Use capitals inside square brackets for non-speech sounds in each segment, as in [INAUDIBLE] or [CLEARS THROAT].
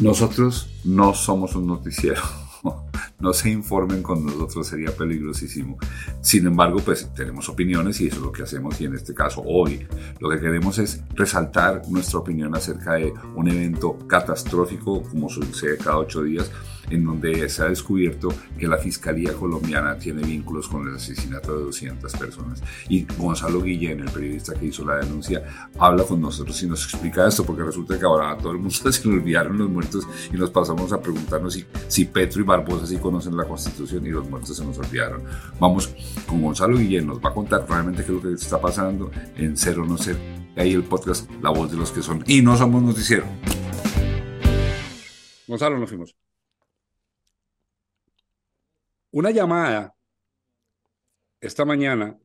Nosotros no somos un noticiero. [LAUGHS] No se informen con nosotros, sería peligrosísimo. Sin embargo, pues tenemos opiniones y eso es lo que hacemos y en este caso hoy lo que queremos es resaltar nuestra opinión acerca de un evento catastrófico como sucede cada ocho días en donde se ha descubierto que la Fiscalía colombiana tiene vínculos con el asesinato de 200 personas. Y Gonzalo Guillén, el periodista que hizo la denuncia, habla con nosotros y nos explica esto, porque resulta que ahora a todo el mundo [LAUGHS] se le olvidaron los muertos y nos pasamos a preguntarnos si, si Petro y Barbosa sí conocen la Constitución y los muertos se nos olvidaron. Vamos con Gonzalo Guillén, nos va a contar realmente qué es lo que está pasando en Cero No Ser. Ahí el podcast La Voz de los que son. Y no somos noticiero. Gonzalo, nos fuimos. Una llamada esta mañana,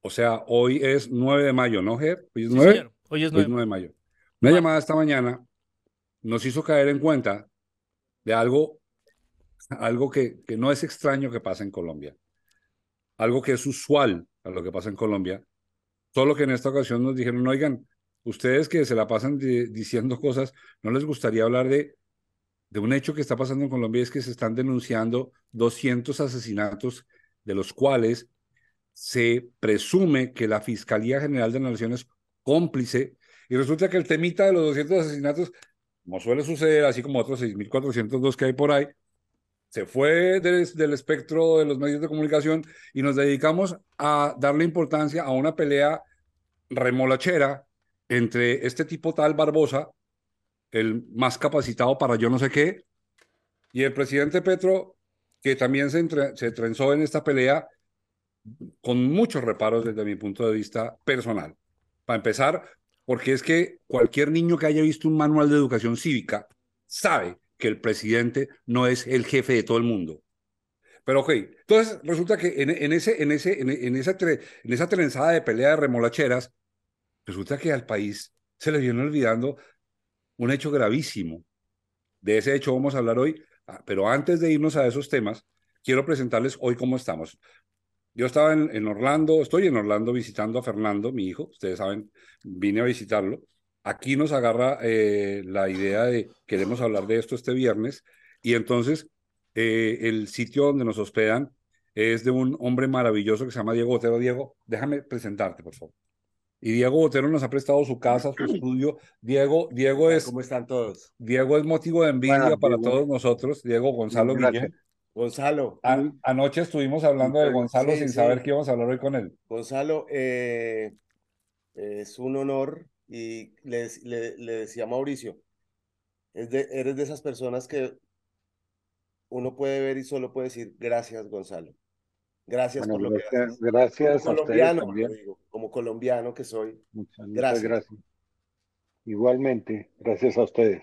o sea, hoy es 9 de mayo, ¿no, Ger? Hoy es 9. hoy es 9. de mayo. Una llamada esta mañana nos hizo caer en cuenta de algo, algo que, que no es extraño que pasa en Colombia, algo que es usual a lo que pasa en Colombia, solo que en esta ocasión nos dijeron, oigan, ustedes que se la pasan diciendo cosas, ¿no les gustaría hablar de de un hecho que está pasando en Colombia es que se están denunciando 200 asesinatos, de los cuales se presume que la Fiscalía General de la Nación es cómplice, y resulta que el temita de los 200 asesinatos, como suele suceder, así como otros 6.402 que hay por ahí, se fue del, espectro de los medios de comunicación y nos dedicamos a darle importancia a una pelea remolachera entre este tipo tal Barbosa el más capacitado para yo no sé qué, y el presidente Petro, que también se, trenzó en esta pelea con muchos reparos desde mi punto de vista personal. Para empezar, porque es que cualquier niño que haya visto un manual de educación cívica sabe que el presidente no es el jefe de todo el mundo. Pero ok, entonces resulta que en, ese, en, ese, en, esa en esa trenzada de pelea de remolacheras, resulta que al país se le viene olvidando un hecho gravísimo. De ese hecho vamos a hablar hoy, ah, pero antes de irnos a esos temas, quiero presentarles hoy cómo estamos. Yo estaba en, Orlando, estoy en Orlando visitando a Fernando, mi hijo, ustedes saben, vine a visitarlo. Aquí nos agarra eh, la idea de queremos hablar de esto este viernes y entonces eh, el sitio donde nos hospedan es de un hombre maravilloso que se llama Diego Otero. Diego, déjame presentarte, por favor. Y Diego Botero nos ha prestado su casa, su [CLEARS THROAT] estudio. Diego, Diego es. ¿Cómo están todos? Diego es motivo de envidia para todos nosotros. Diego Gonzalo Guillén. Gonzalo. anoche estuvimos hablando de Gonzalo sin saber qué íbamos a hablar hoy con él. Gonzalo, eh, es un honor y le, le, decía a Mauricio, es de, eres de esas personas que uno puede ver y solo puede decir gracias, Gonzalo. Gracias por lo que haces. Gracias como a colombiano, como colombiano que soy. Muchas gracias. Igualmente, gracias a ustedes.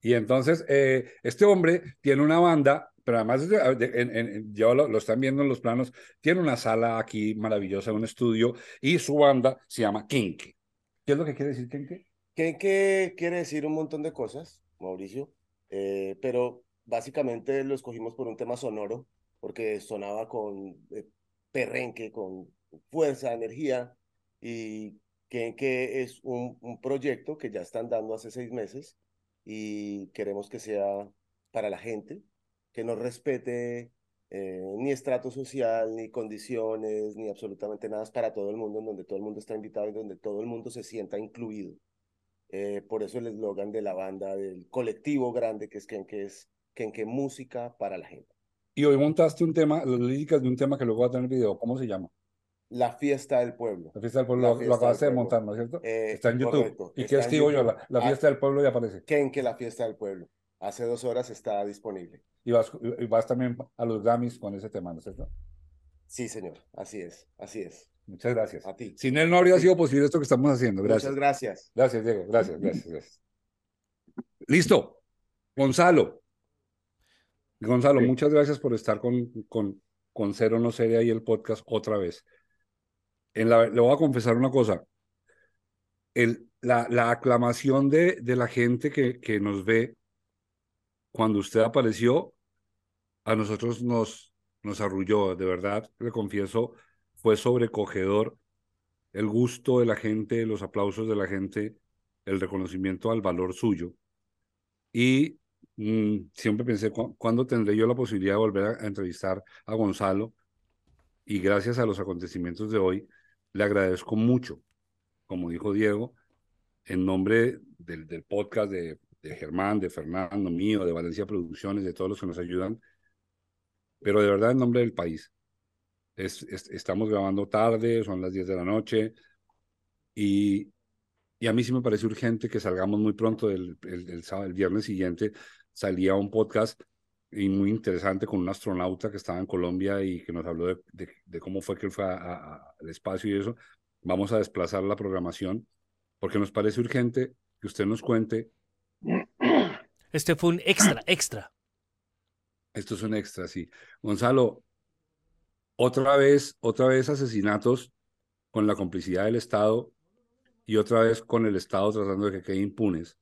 Y entonces, eh, este hombre tiene una banda, pero además, ya lo, están viendo en los planos, tiene una sala aquí maravillosa, un estudio, y su banda se llama Kenke. ¿Qué es lo que quiere decir Kenke? Kenke quiere decir un montón de cosas, Mauricio, eh, pero básicamente lo escogimos por un tema sonoro porque sonaba con eh, perrenque, con fuerza, energía, y que, es un, proyecto que ya están dando hace seis meses y queremos que sea para la gente, que no respete eh, ni estrato social, ni condiciones, ni absolutamente nada, para todo el mundo, en donde todo el mundo está invitado y donde todo el mundo se sienta incluido. Eh, por eso el eslogan de la banda, del colectivo grande que es que es que música para la gente. Y hoy montaste un tema, las líricas de un tema que luego va a tener video. ¿Cómo se llama? La fiesta del pueblo. La fiesta del pueblo, lo, acabaste de montar, ¿no es cierto? Eh, está en YouTube. ¿Y qué escribo yo? La, la, ah, fiesta del pueblo ya aparece. ¿Quién que la fiesta del pueblo? Hace dos horas está disponible. Y vas, y vas también a los Grammys con ese tema, ¿no es cierto? Sí, señor. Así es, así es. Muchas gracias. A ti. Sin él no habría sido posible esto que estamos haciendo. Gracias. Muchas gracias. Gracias, Diego. Gracias, gracias, gracias. Listo. Gonzalo, Gonzalo, muchas gracias por estar con, con, con Cero No Sería y el podcast otra vez. En la, le voy a confesar una cosa. El, la, la aclamación de, de la gente que, que nos ve cuando usted apareció, a nosotros nos, nos arrulló, de verdad, le confieso, fue sobrecogedor el gusto de la gente, los aplausos de la gente, el reconocimiento al valor suyo. Y mm, siempre pensé, ¿cuándo tendré yo la posibilidad de volver a, entrevistar a Gonzalo? Y gracias a los acontecimientos de hoy, le agradezco mucho, como dijo Diego, en nombre del, del podcast de, de Germán, de Fernando, mío, de Valencia Producciones, de todos los que nos ayudan, pero de verdad en nombre del país. Es, estamos grabando tarde, son las 10 de la noche, y, y a mí sí me parece urgente que salgamos muy pronto, el, el, sábado, el viernes siguiente salía un podcast y muy interesante con un astronauta que estaba en Colombia y que nos habló de, de, cómo fue que él fue al espacio y eso. Vamos a desplazar la programación porque nos parece urgente que usted nos cuente. Este fue un extra, extra. Esto es un extra, sí. Gonzalo, otra vez, otra vez asesinatos con la complicidad del Estado y otra vez con el Estado tratando de que quede impunes.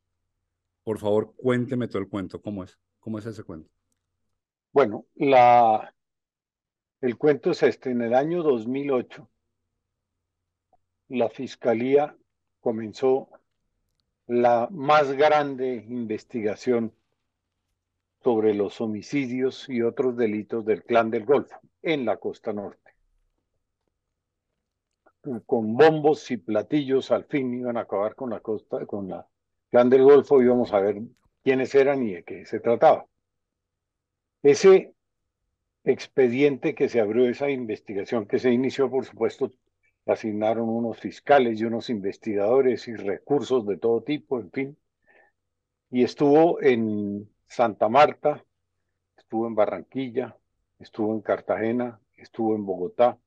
Por favor, cuénteme todo el cuento. ¿Cómo es? ¿Cómo es ese cuento? Bueno, la, el cuento es este. En el año 2008, la Fiscalía comenzó la más grande investigación sobre los homicidios y otros delitos del Clan del Golfo en la costa norte. Con bombos y platillos al fin iban a acabar con la costa, con la Clan del Golfo, íbamos a ver quiénes eran y de qué se trataba. Ese expediente que se abrió, esa investigación que se inició, por supuesto, asignaron unos fiscales y unos investigadores y recursos de todo tipo, en fin, y estuvo en Santa Marta, estuvo en Barranquilla, estuvo en Cartagena, estuvo en Bogotá,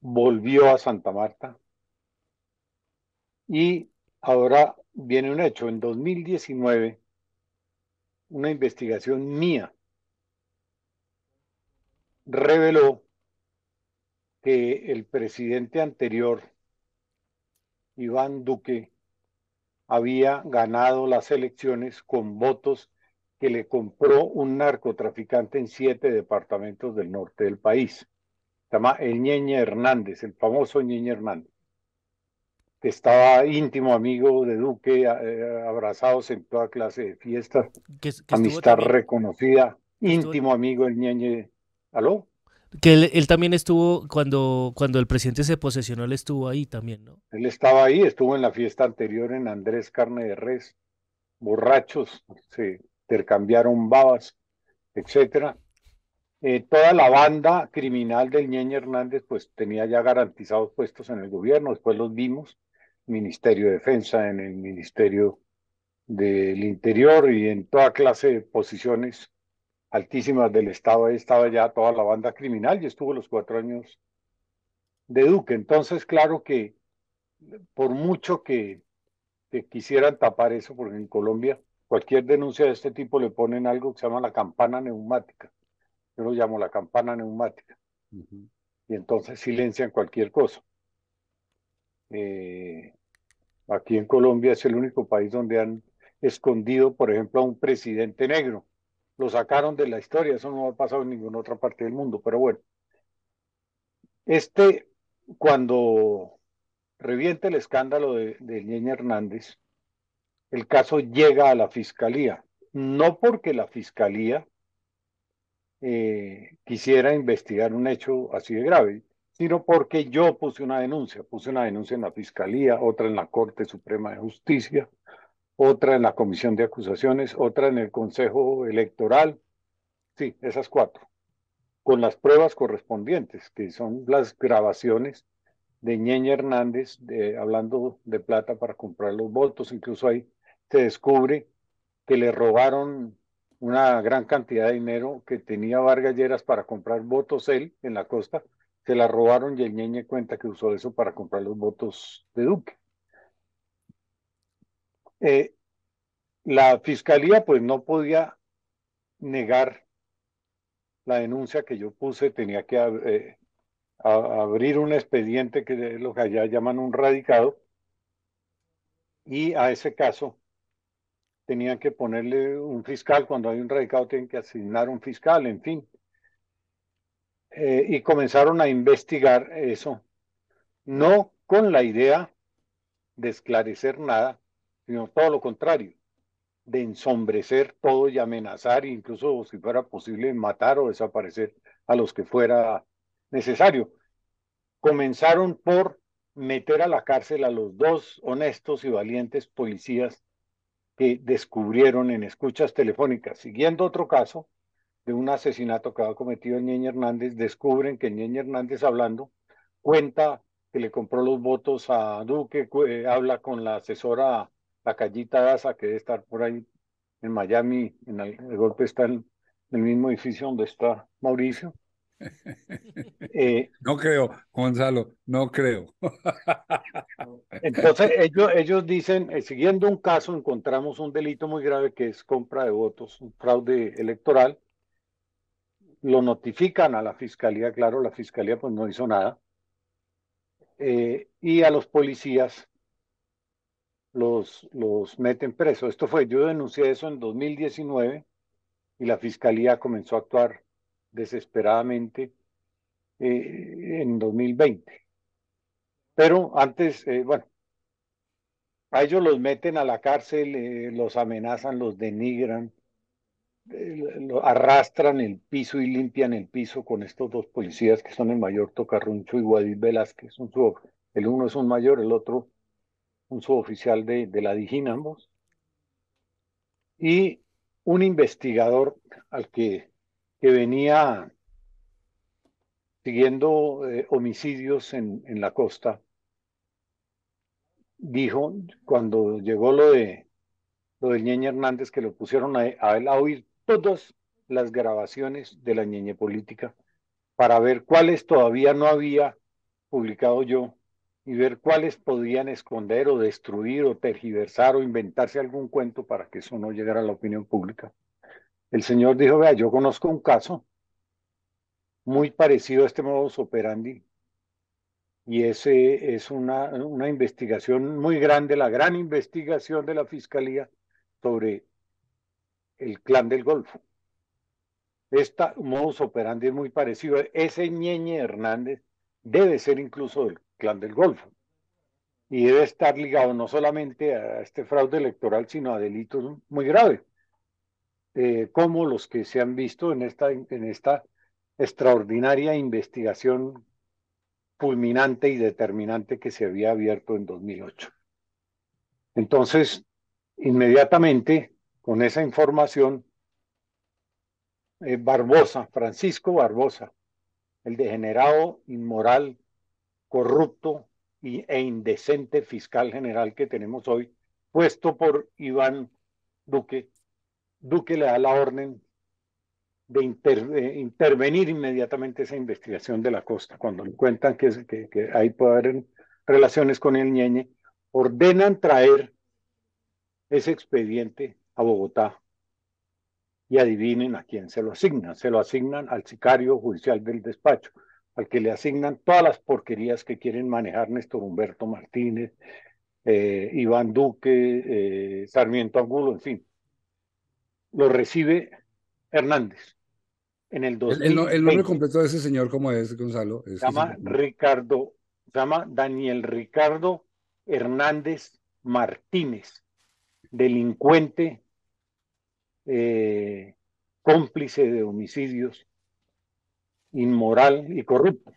volvió a Santa Marta y ahora viene un hecho. En 2019, una investigación mía reveló que el presidente anterior, Iván Duque, había ganado las elecciones con votos que le compró un narcotraficante en siete departamentos del norte del país. Se llama el Ñeñe Hernández, el famoso Ñeñe Hernández, estaba íntimo amigo de Duque, eh, abrazados en toda clase de fiestas, amistad reconocida, íntimo amigo del Ñeñe. ¿Aló? Que él, también estuvo, cuando, cuando el presidente se posesionó, él estuvo ahí también, ¿no? Él estaba ahí, estuvo en la fiesta anterior en Andrés Carne de Res, borrachos, sí intercambiaron babas, etcétera. Eh, toda la banda criminal del Ñeñe Hernández pues tenía ya garantizados puestos en el gobierno, después los vimos, Ministerio de Defensa, en el Ministerio del Interior y en toda clase de posiciones altísimas del Estado, ahí estaba ya toda la banda criminal y estuvo los cuatro años de Duque. Entonces, claro que por mucho que, que quisieran tapar eso, porque en Colombia cualquier denuncia de este tipo le ponen algo que se llama la campana neumática. Yo lo llamo la campana neumática. Y entonces silencian cualquier cosa. Eh, aquí en Colombia es el único país donde han escondido, por ejemplo, a un presidente negro. Lo sacaron de la historia, eso no ha pasado en ninguna otra parte del mundo, pero bueno. Este, cuando reviente el escándalo de, de Ñeña Hernández, el caso llega a la fiscalía, no porque la fiscalía eh, quisiera investigar un hecho así de grave, sino porque yo puse una denuncia, puse una denuncia en la fiscalía, otra en la Corte Suprema de Justicia, otra en la Comisión de Acusaciones, otra en el Consejo Electoral, sí, esas cuatro, con las pruebas correspondientes, que son las grabaciones de Ñeña Hernández de, hablando de plata para comprar los votos, incluso hay se descubre que le robaron una gran cantidad de dinero que tenía Vargas Lleras para comprar votos él en la costa, se la robaron y el Ñeñe cuenta que usó eso para comprar los votos de Duque. Eh, la fiscalía pues no podía negar la denuncia que yo puse, tenía que eh, abrir un expediente que es lo que allá llaman un radicado y a ese caso tenían que ponerle un fiscal, cuando hay un radicado tienen que asignar un fiscal, en fin. Eh, y comenzaron a investigar eso, no con la idea de esclarecer nada, sino todo lo contrario, de ensombrecer todo y amenazar, incluso si fuera posible matar o desaparecer a los que fuera necesario. Comenzaron por meter a la cárcel a los dos honestos y valientes policías que descubrieron en escuchas telefónicas. Siguiendo otro caso de un asesinato que había cometido el Ñeñe Hernández, descubren que Ñeñe Hernández hablando cuenta que le compró los votos a Duque, eh, habla con la asesora, la Callita Daza, que debe estar por ahí en Miami, en el, el golpe está en el mismo edificio donde está Mauricio, [LAUGHS] eh, no creo, Gonzalo, no creo. [LAUGHS] Entonces ellos, ellos dicen, eh, siguiendo un caso, encontramos un delito muy grave que es compra de votos, un fraude electoral. Lo notifican a la fiscalía, claro, la fiscalía pues no hizo nada. Eh, y a los policías los, los meten presos. Esto fue, yo denuncié eso en 2019 y la fiscalía comenzó a actuar desesperadamente eh, en 2020. Pero antes, eh, bueno, a ellos los meten a la cárcel, eh, los amenazan, los denigran, lo arrastran el piso y limpian el piso con estos dos policías que son el mayor Tocarruncho y Guadil Velázquez. Un el uno es un mayor, el otro un suboficial de, de la Dijín, ambos. Y un investigador al que que venía siguiendo eh, homicidios en, en, la costa, dijo cuando llegó lo de lo de Ñeñe Hernández que lo pusieron a, a él a oír todas las grabaciones de la Ñeñe política para ver cuáles todavía no había publicado yo y ver cuáles podían esconder o destruir o tergiversar o inventarse algún cuento para que eso no llegara a la opinión pública. El señor dijo, vea, yo conozco un caso muy parecido a este modus operandi y ese es una, una investigación muy grande, la gran investigación de la Fiscalía sobre el clan del Golfo. Esta modus operandi es muy parecido. Ese Ñeñe Hernández debe ser incluso del clan del Golfo y debe estar ligado no solamente a este fraude electoral, sino a delitos muy graves eh, como los que se han visto en esta, en esta extraordinaria investigación fulminante y determinante que se había abierto en 2008. Entonces, inmediatamente, con esa información, eh, Barbosa, Francisco Barbosa, el degenerado, inmoral, corrupto y, e indecente fiscal general que tenemos hoy, puesto por Iván Duque, Duque le da la orden de, intervenir inmediatamente esa investigación de la costa. Cuando le cuentan que, que, que ahí puede haber relaciones con el ñeñe, ordenan traer ese expediente a Bogotá y adivinen a quién se lo asignan. Se lo asignan al sicario judicial del despacho, al que le asignan todas las porquerías que quieren manejar Néstor Humberto Martínez, eh, Iván Duque, eh, Sarmiento Angulo, en fin lo recibe Hernández en el 2020. El, nombre completo de ese señor, ¿cómo es, Gonzalo? se llama Ricardo, se llama Daniel Ricardo Hernández Martínez, delincuente, eh, cómplice de homicidios, inmoral y corrupto.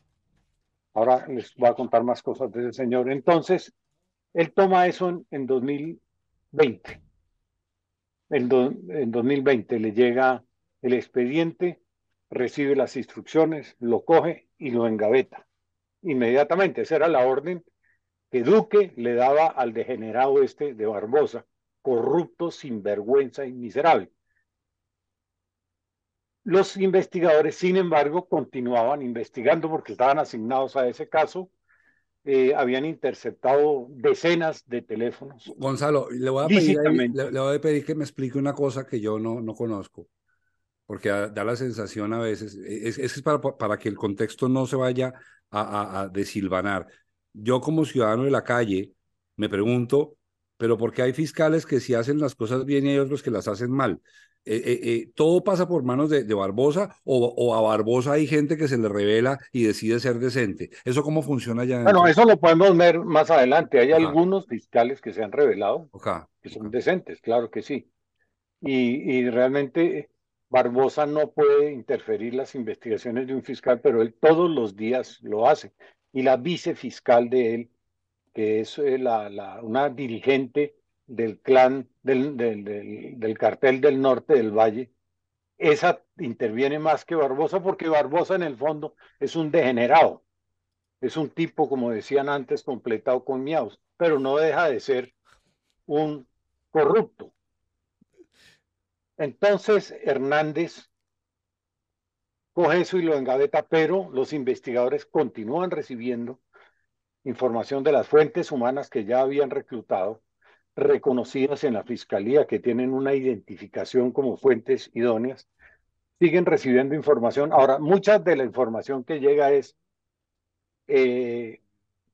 Ahora les voy a contar más cosas de ese señor. Entonces, él toma eso en, en 2020 en, 2020 le llega el expediente, recibe las instrucciones, lo coge y lo engaveta. Inmediatamente, esa era la orden que Duque le daba al degenerado este de Barbosa, corrupto, sinvergüenza y miserable. Los investigadores, sin embargo, continuaban investigando porque estaban asignados a ese caso eh, habían interceptado decenas de teléfonos. Gonzalo, le voy, a pedir le, voy a pedir que me explique una cosa que yo no, no conozco, porque da la sensación a veces, e, es, es para, para que el contexto no se vaya a, a, desilvanar. Yo como ciudadano de la calle me pregunto, pero ¿por qué hay fiscales que si hacen las cosas bien y hay otros que las hacen mal? Eh, eh, eh, todo pasa por manos de, Barbosa o, a Barbosa hay gente que se le revela y decide ser decente. ¿Eso cómo funciona ya? Bueno, eso lo podemos ver más adelante. Hay algunos fiscales que se han revelado que son decentes, claro que sí. y, y realmente Barbosa no puede interferir las investigaciones de un fiscal, pero él todos los días lo hace. Y la vicefiscal de él, que es la, la, una dirigente del clan, del, del, del, cartel del norte del Valle, esa interviene más que Barbosa porque Barbosa en el fondo es un degenerado. Es un tipo, como decían antes, completado con miaos, pero no deja de ser un corrupto. Entonces Hernández coge eso y lo engaveta, pero los investigadores continúan recibiendo información de las fuentes humanas que ya habían reclutado, reconocidas en la fiscalía, que tienen una identificación como fuentes idóneas, siguen recibiendo información. Ahora, mucha de la información que llega es eh,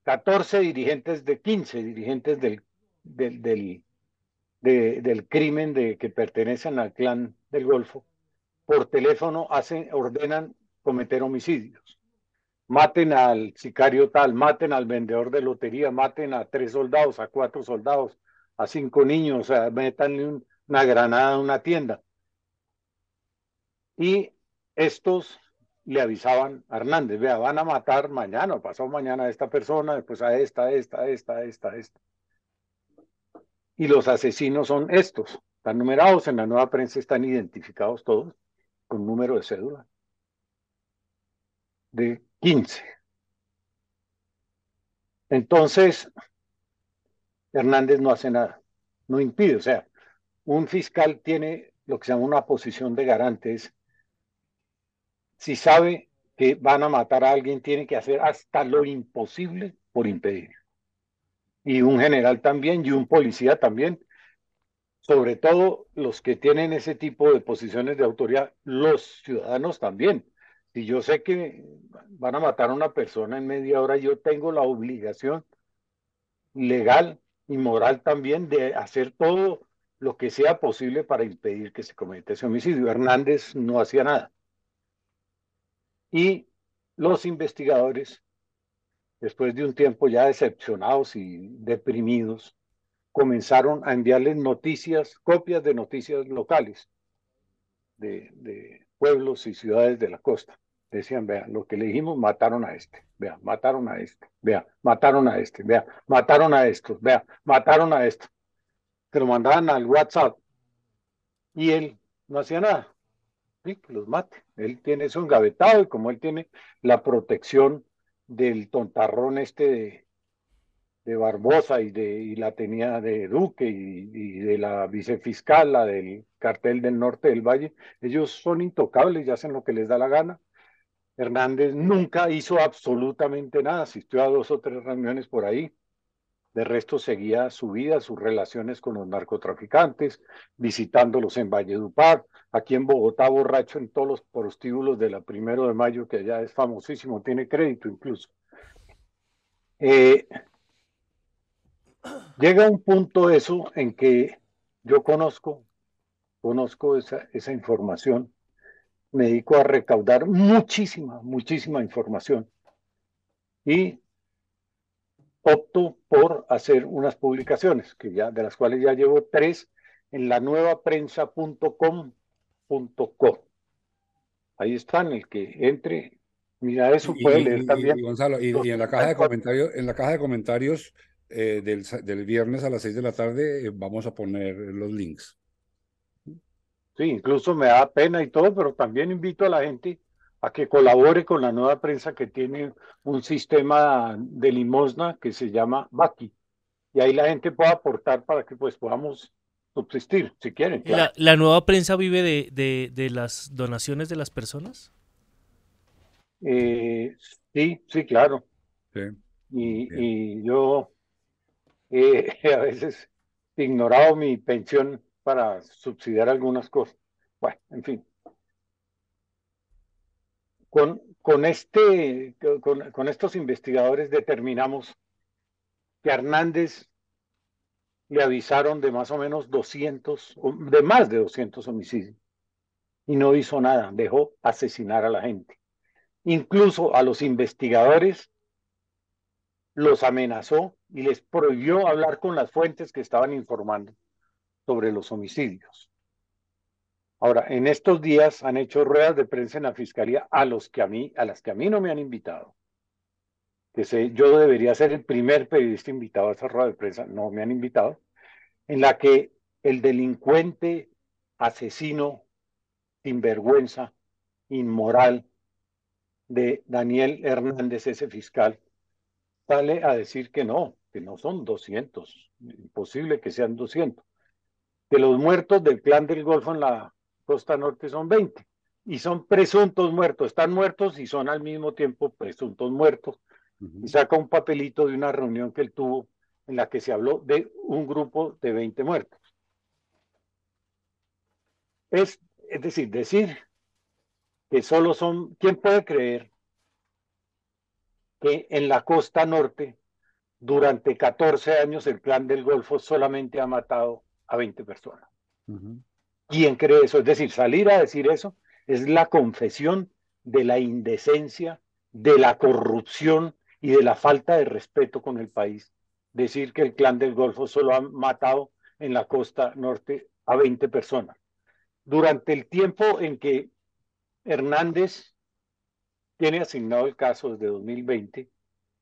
14 dirigentes de 15 dirigentes del, del, del de, del crimen de que pertenecen al clan del Golfo, por teléfono hacen, ordenan cometer homicidios. Maten al sicario tal, maten al vendedor de lotería, maten a tres soldados, a cuatro soldados, a cinco niños, o sea, metanle un, una granada a una tienda. Y estos le avisaban a Hernández, vea, van a matar mañana o pasado mañana a esta persona, después a esta, a esta, a esta, a esta, a esta y los asesinos son estos. Están numerados en la nueva prensa, están identificados todos con número de cédula de 15. Entonces, Hernández no hace nada, no impide, o sea, un fiscal tiene lo que se llama una posición de garantes. Si sabe que van a matar a alguien, tiene que hacer hasta lo imposible por impedir y un general también y un policía también. Sobre todo los que tienen ese tipo de posiciones de autoridad, los ciudadanos también. Si yo sé que van a matar a una persona en media hora, yo tengo la obligación legal y moral también de hacer todo lo que sea posible para impedir que se cometa ese homicidio. Hernández no hacía nada. Y los investigadores después de un tiempo ya decepcionados y deprimidos, comenzaron a enviarles noticias, copias de noticias locales de, de, pueblos y ciudades de la costa. Decían, vean, lo que le dijimos, mataron a este, vean, mataron a este, vean, mataron a este, vean, mataron a estos, vean, mataron a esto. Se lo mandaban al WhatsApp y él no hacía nada. Sí, que los mate. Él tiene eso engavetado y como él tiene la protección del tontarrón este de, Barbosa y, de, la tenía de Duque y, y, de la vicefiscal, la del cartel del norte del Valle, ellos son intocables y hacen lo que les da la gana. Hernández nunca hizo absolutamente nada, asistió a dos o tres reuniones por ahí, de resto seguía su vida, sus relaciones con los narcotraficantes, visitándolos en Valledupar, aquí en Bogotá, borracho en todos los prostíbulos de la primero de mayo, que allá es famosísimo, tiene crédito incluso. Eh, llega un punto eso en que yo conozco, conozco esa, esa información, me dedico a recaudar muchísima, muchísima información y opto por hacer unas publicaciones, que ya, de las cuales ya llevo tres en la nueva. Ahí están, el que entre, mira eso, puede y, leer y, también. Y, Gonzalo, y, y, en la caja de comentarios, en la caja de comentarios eh, del, del, viernes a las 6 de la tarde eh, vamos a poner los links. Sí, incluso me da pena y todo, pero también invito a la gente a que colabore con la nueva prensa que tiene un sistema de limosna que se llama Baki. Y ahí la gente puede aportar para que pues podamos subsistir, si quieren. Claro. ¿La, ¿La, nueva prensa vive de, de, de, las donaciones de las personas? Eh, sí, sí, claro. Sí. Y, y, yo eh, [LAUGHS] a veces he ignorado mi pensión para subsidiar algunas cosas. Bueno, en fin. Con, con, este, con, con estos investigadores determinamos que Hernández le avisaron de más o menos 200, de más de 200 homicidios. Y no hizo nada, dejó asesinar a la gente. Incluso a los investigadores los amenazó y les prohibió hablar con las fuentes que estaban informando sobre los homicidios. Ahora, en estos días han hecho ruedas de prensa en la fiscalía a los que a mí, a las que a mí no me han invitado. Que sé, yo debería ser el primer periodista invitado a esa rueda de prensa, no me han invitado, en la que el delincuente, asesino, sinvergüenza, inmoral de Daniel Hernández, ese fiscal, sale a decir que no, que no son 200, imposible que sean 200, que los muertos del clan del Golfo en la costa norte son 20 y son presuntos muertos, están muertos y son al mismo tiempo presuntos muertos. Y saca un papelito de una reunión que él tuvo en la que se habló de un grupo de 20 muertos. Es, es decir, decir que solo son, ¿quién puede creer que en la costa norte durante 14 años el clan del Golfo solamente ha matado a 20 personas? ¿Quién cree eso? Es decir, salir a decir eso es la confesión de la indecencia, de la corrupción y de la falta de respeto con el país. Decir que el clan del Golfo solo ha matado en la costa norte a 20 personas. Durante el tiempo en que Hernández tiene asignado el caso desde 2020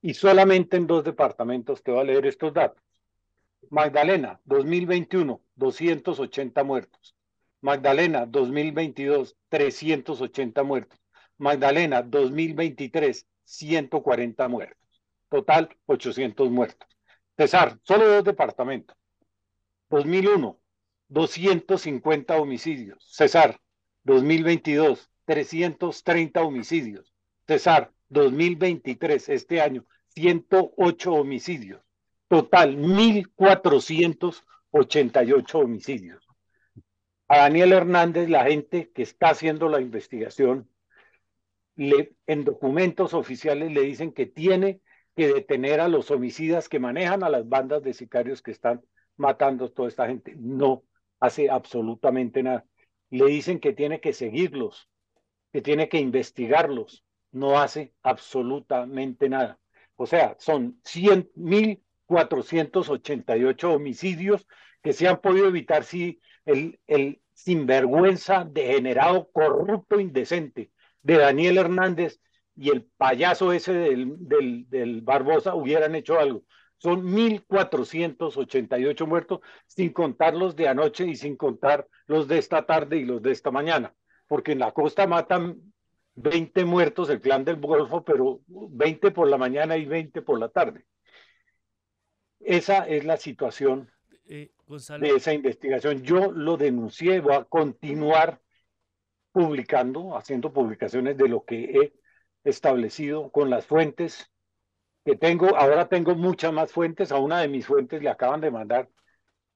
y solamente en dos departamentos, te voy a leer estos datos. Magdalena, 2021, 280 muertos. Magdalena 2022, 380 muertos. Magdalena 2023, 140 muertos. Total, 800 muertos. Cesar, solo dos departamentos. 2001, 250 homicidios. Cesar, 2022, 330 homicidios. Cesar, 2023, este año, 108 homicidios. Total, 1.488 homicidios a Daniel Hernández, la gente que está haciendo la investigación, le, en documentos oficiales le dicen que tiene que detener a los homicidas que manejan a las bandas de sicarios que están matando a toda esta gente. No hace absolutamente nada. Le dicen que tiene que seguirlos, que tiene que investigarlos. No hace absolutamente nada. O sea, son 100.488 homicidios que se han podido evitar si el, el sinvergüenza, degenerado, corrupto, indecente de Daniel Hernández y el payaso ese del, del, del Barbosa hubieran hecho algo. Son 1.488 muertos, sin contar los de anoche y sin contar los de esta tarde y los de esta mañana, porque en la costa matan 20 muertos el clan del Golfo, pero 20 por la mañana y 20 por la tarde. Esa es la situación eh, de esa investigación. Yo lo denuncié, voy a continuar publicando, haciendo publicaciones de lo que he establecido con las fuentes que tengo. Ahora tengo muchas más fuentes. A una de mis fuentes le acaban de mandar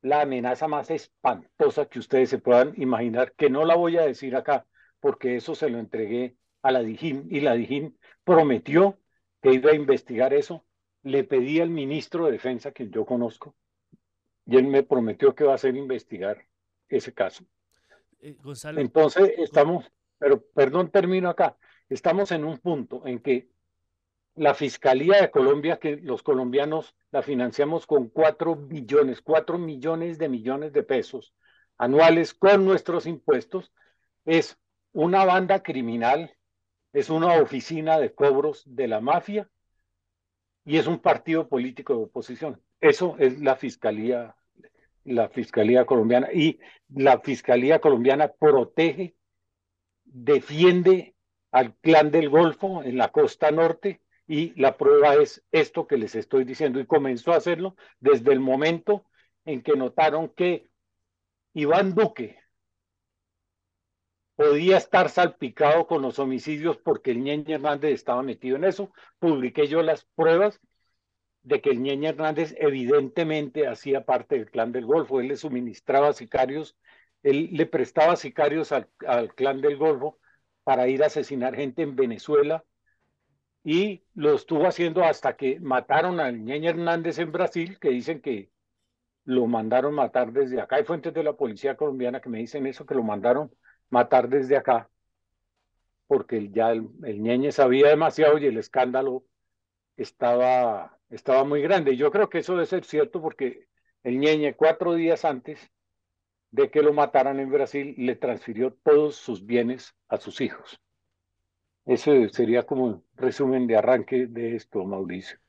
la amenaza más espantosa que ustedes se puedan imaginar, que no la voy a decir acá, porque eso se lo entregué a la DIJIM y la DIJIM prometió que iba a investigar eso. Le pedí al ministro de Defensa, que yo conozco, y él me prometió que va a hacer investigar ese caso. Eh, Entonces estamos, pero perdón, termino acá. Estamos en un punto en que la Fiscalía de Colombia, que los colombianos la financiamos con cuatro billones, cuatro millones de millones de pesos anuales con nuestros impuestos, es una banda criminal, es una oficina de cobros de la mafia y es un partido político de oposición. Eso es la fiscalía, la fiscalía colombiana. Y la fiscalía colombiana protege, defiende al clan del Golfo en la costa norte y la prueba es esto que les estoy diciendo y comenzó a hacerlo desde el momento en que notaron que Iván Duque podía estar salpicado con los homicidios porque el Ñeñe Hernández estaba metido en eso. Publiqué yo las pruebas de que el Ñeñe Hernández evidentemente hacía parte del clan del Golfo, él le suministraba sicarios, él le prestaba sicarios al, clan del Golfo para ir a asesinar gente en Venezuela y lo estuvo haciendo hasta que mataron al Ñeñe Hernández en Brasil, que dicen que lo mandaron matar desde acá. Hay fuentes de la policía colombiana que me dicen eso, que lo mandaron matar desde acá, porque ya el, el Ñeñe sabía demasiado y el escándalo estaba estaba muy grande. Yo creo que eso debe ser cierto porque el Ñeñe cuatro días antes de que lo mataran en Brasil, le transfirió todos sus bienes a sus hijos. Ese sería como un resumen de arranque de esto, Mauricio.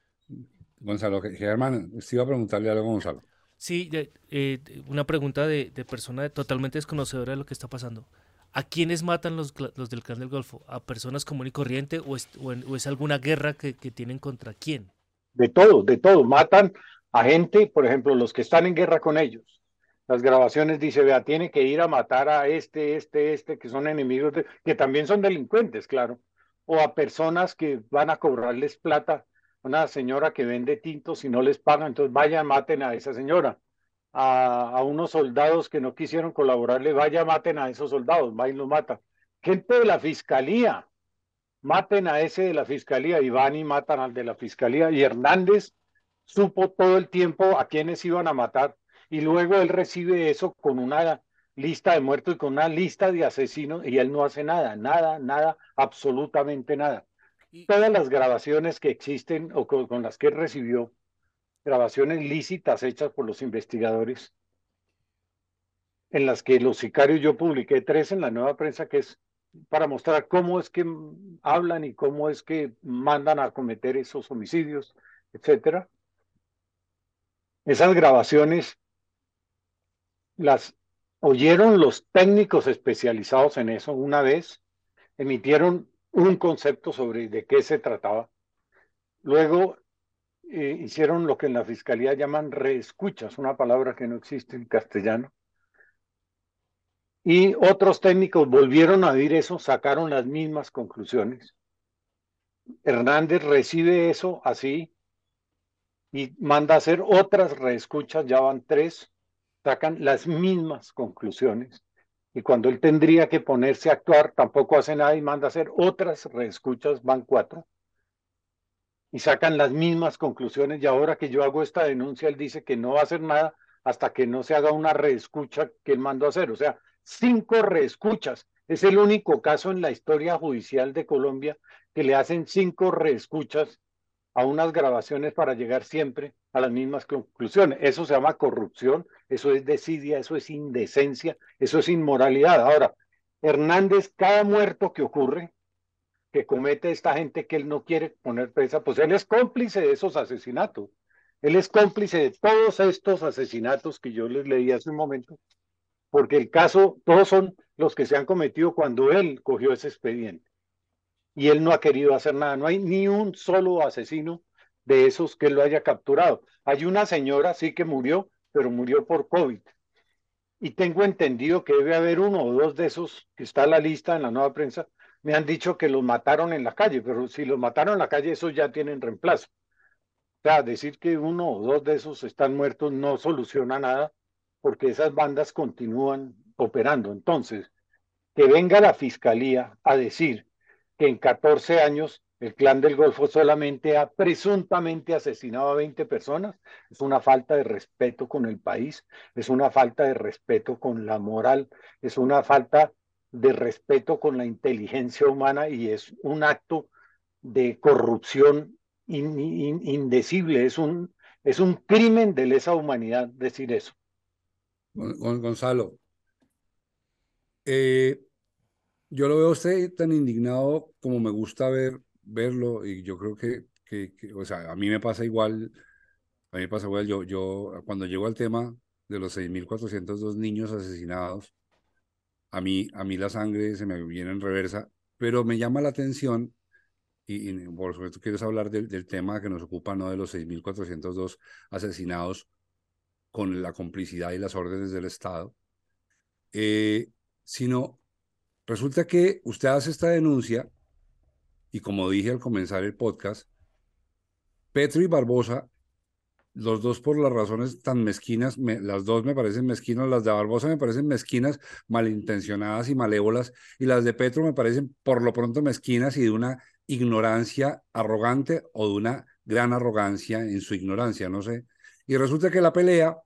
Gonzalo, Germán, usted iba a preguntarle algo a Gonzalo. Sí, eh, una pregunta de, persona totalmente desconocedora de lo que está pasando. ¿A quiénes matan los, los del clan del Golfo? ¿A personas común y corriente o es, o es alguna guerra que, que, tienen contra quién? De todo, de todo. Matan a gente, por ejemplo, los que están en guerra con ellos. Las grabaciones dice, vea, tiene que ir a matar a este, este, este, que son enemigos, de, que también son delincuentes, claro. O a personas que van a cobrarles plata una señora que vende tintos y no les pagan, entonces vayan, maten a esa señora. A, unos soldados que no quisieron colaborarle, vaya, maten a esos soldados, va y los mata. Gente de la fiscalía, maten a ese de la fiscalía y van y matan al de la fiscalía. Y Hernández supo todo el tiempo a quienes iban a matar y luego él recibe eso con una lista de muertos y con una lista de asesinos y él no hace nada, nada, nada, absolutamente nada todas las grabaciones que existen o con, las que recibió, grabaciones lícitas hechas por los investigadores, en las que los sicarios yo publiqué tres en la nueva prensa, que es para mostrar cómo es que hablan y cómo es que mandan a cometer esos homicidios, etcétera. Esas grabaciones las oyeron los técnicos especializados en eso una vez, emitieron un concepto sobre de qué se trataba. Luego eh, hicieron lo que en la fiscalía llaman reescuchas, una palabra que no existe en castellano. Y otros técnicos volvieron a oír eso, sacaron las mismas conclusiones. Hernández recibe eso así y manda a hacer otras reescuchas, ya van tres, sacan las mismas conclusiones y cuando él tendría que ponerse a actuar, tampoco hace nada y manda a hacer otras reescuchas, van cuatro, y sacan las mismas conclusiones. Y ahora que yo hago esta denuncia, él dice que no va a hacer nada hasta que no se haga una reescucha que él mandó a hacer. O sea, cinco reescuchas. Es el único caso en la historia judicial de Colombia que le hacen cinco reescuchas a unas grabaciones para llegar siempre a las mismas conclusiones. Eso se llama corrupción, eso es desidia, eso es indecencia, eso es inmoralidad. Ahora, Hernández, cada muerto que ocurre, que comete esta gente que él no quiere poner presa, pues él es cómplice de esos asesinatos. Él es cómplice de todos estos asesinatos que yo les leí hace un momento, porque el caso, todos son los que se han cometido cuando él cogió ese expediente y él no ha querido hacer nada. No hay ni un solo asesino de esos que lo haya capturado. Hay una señora, sí que murió, pero murió por COVID. Y tengo entendido que debe haber uno o dos de esos que está en la lista en la nueva prensa. Me han dicho que los mataron en la calle, pero si los mataron en la calle, esos ya tienen reemplazo. O sea, decir que uno o dos de esos están muertos no soluciona nada, porque esas bandas continúan operando. Entonces, que venga la fiscalía a decir que en 14 años el clan del Golfo solamente ha presuntamente asesinado a 20 personas. Es una falta de respeto con el país, es una falta de respeto con la moral, es una falta de respeto con la inteligencia humana y es un acto de corrupción indecible, es un, es un crimen de lesa humanidad decir eso. Gonzalo, eh, yo lo veo usted tan indignado como me gusta ver, verlo y yo creo que, que, o sea, a mí me pasa igual, a mí me pasa igual, yo, yo cuando llego al tema de los 6.402 niños asesinados, a mí, a mí la sangre se me viene en reversa, pero me llama la atención, y, por supuesto quieres hablar del, tema que nos ocupa, no de los 6.402 asesinados con la complicidad y las órdenes del Estado, eh, sino Resulta que usted hace esta denuncia y como dije al comenzar el podcast, Petro y Barbosa, los dos por las razones tan mezquinas, las dos me parecen mezquinas, las de Barbosa me parecen mezquinas, malintencionadas y malévolas, y las de Petro me parecen por lo pronto mezquinas y de una ignorancia arrogante o de una gran arrogancia en su ignorancia, no sé. Y resulta que la pelea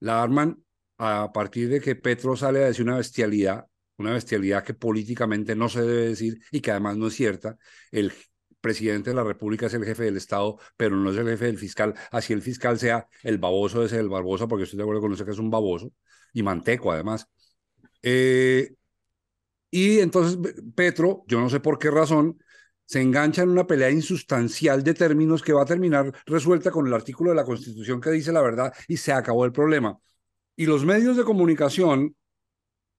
la arman a partir de que Petro sale a decir una bestialidad una bestialidad que políticamente no se debe decir y que además no es cierta. El presidente de la República es el jefe del Estado, pero no es el jefe del fiscal, así el fiscal sea el baboso ese del Barbosa, porque estoy de acuerdo con usted que es un baboso, y manteco además. Eh, y entonces Petro, yo no sé por qué razón, se engancha en una pelea insustancial de términos que va a terminar resuelta con el artículo de la Constitución que dice la verdad y se acabó el problema. Y los medios de comunicación,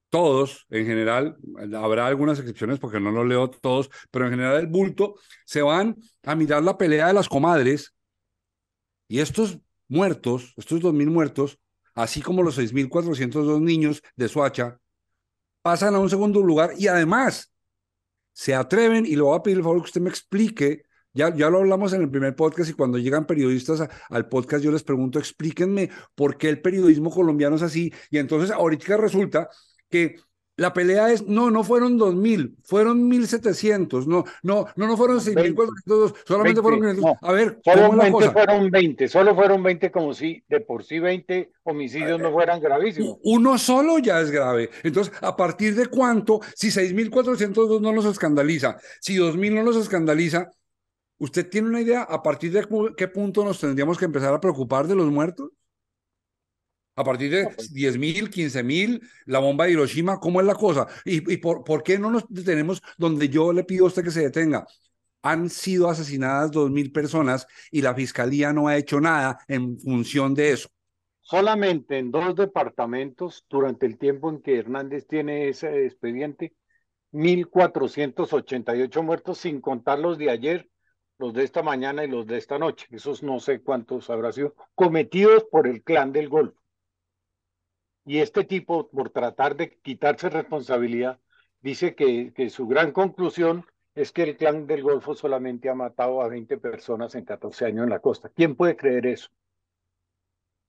todos en general, habrá algunas excepciones porque no los leo todos, pero en general el bulto, se van a mirar la pelea de las comadres y estos muertos, estos 2.000 muertos, así como los 6.402 niños de Suacha, pasan a un segundo lugar y además se atreven, y le voy a pedir el favor que usted me explique, ya, ya lo hablamos en el primer podcast y cuando llegan periodistas al podcast yo les pregunto, explíquenme por qué el periodismo colombiano es así. Y entonces ahorita resulta que la pelea es, no, no fueron 2.000, fueron 1.700, no, no, no, no fueron 6.402, solamente fueron 500. a ver, solamente fueron 20, solo fueron 20 como si de por sí 20 homicidios no fueran gravísimos. Uno solo ya es grave. Entonces, ¿a partir de cuánto? Si 6.402 no los escandaliza, si 2.000 no los escandaliza, ¿usted tiene una idea a partir de qué punto nos tendríamos que empezar a preocupar de los muertos? A partir de 10 mil, 15 mil, la bomba de Hiroshima, ¿cómo es la cosa? ¿Y, y por, por, qué no nos detenemos donde yo le pido a usted que se detenga? Han sido asesinadas dos mil personas y la fiscalía no ha hecho nada en función de eso. Solamente en dos departamentos, durante el tiempo en que Hernández tiene ese expediente, 1.488 muertos, sin contar los de ayer, los de esta mañana y los de esta noche. Esos no sé cuántos habrá sido, cometidos por el clan del Golfo. Y este tipo, por tratar de quitarse responsabilidad, dice que, su gran conclusión es que el clan del Golfo solamente ha matado a 20 personas en 14 años en la costa. ¿Quién puede creer eso?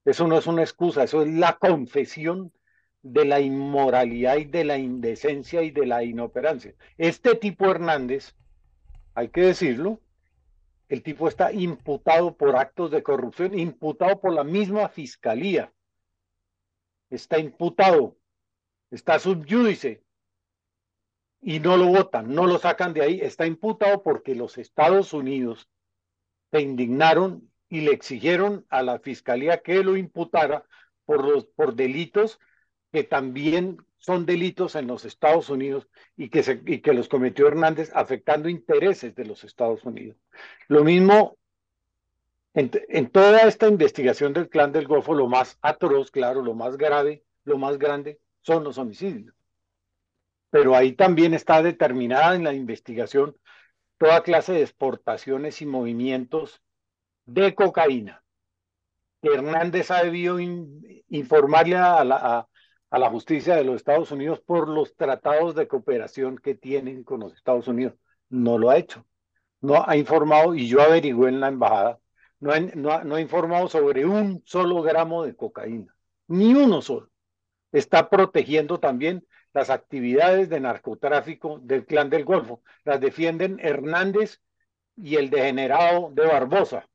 Eso no es una excusa, eso es la confesión de la inmoralidad y de la indecencia y de la inoperancia. Este tipo Hernández, hay que decirlo, el tipo está imputado por actos de corrupción, imputado por la misma fiscalía está imputado, está subyúdice y no lo votan, no lo sacan de ahí, está imputado porque los Estados Unidos se indignaron y le exigieron a la fiscalía que lo imputara por los por delitos que también son delitos en los Estados Unidos y que, se, y que los cometió Hernández afectando intereses de los Estados Unidos. Lo mismo en, toda esta investigación del clan del Golfo, lo más atroz, claro, lo más grave, lo más grande, son los homicidios. Pero ahí también está determinada en la investigación toda clase de exportaciones y movimientos de cocaína. Hernández ha debido informarle a la, a la justicia de los Estados Unidos por los tratados de cooperación que tienen con los Estados Unidos. No lo ha hecho. No ha informado y yo averigué en la embajada no ha, informado sobre un solo gramo de cocaína, ni uno solo. Está protegiendo también las actividades de narcotráfico del clan del Golfo. Las defienden Hernández y el degenerado de Barbosa.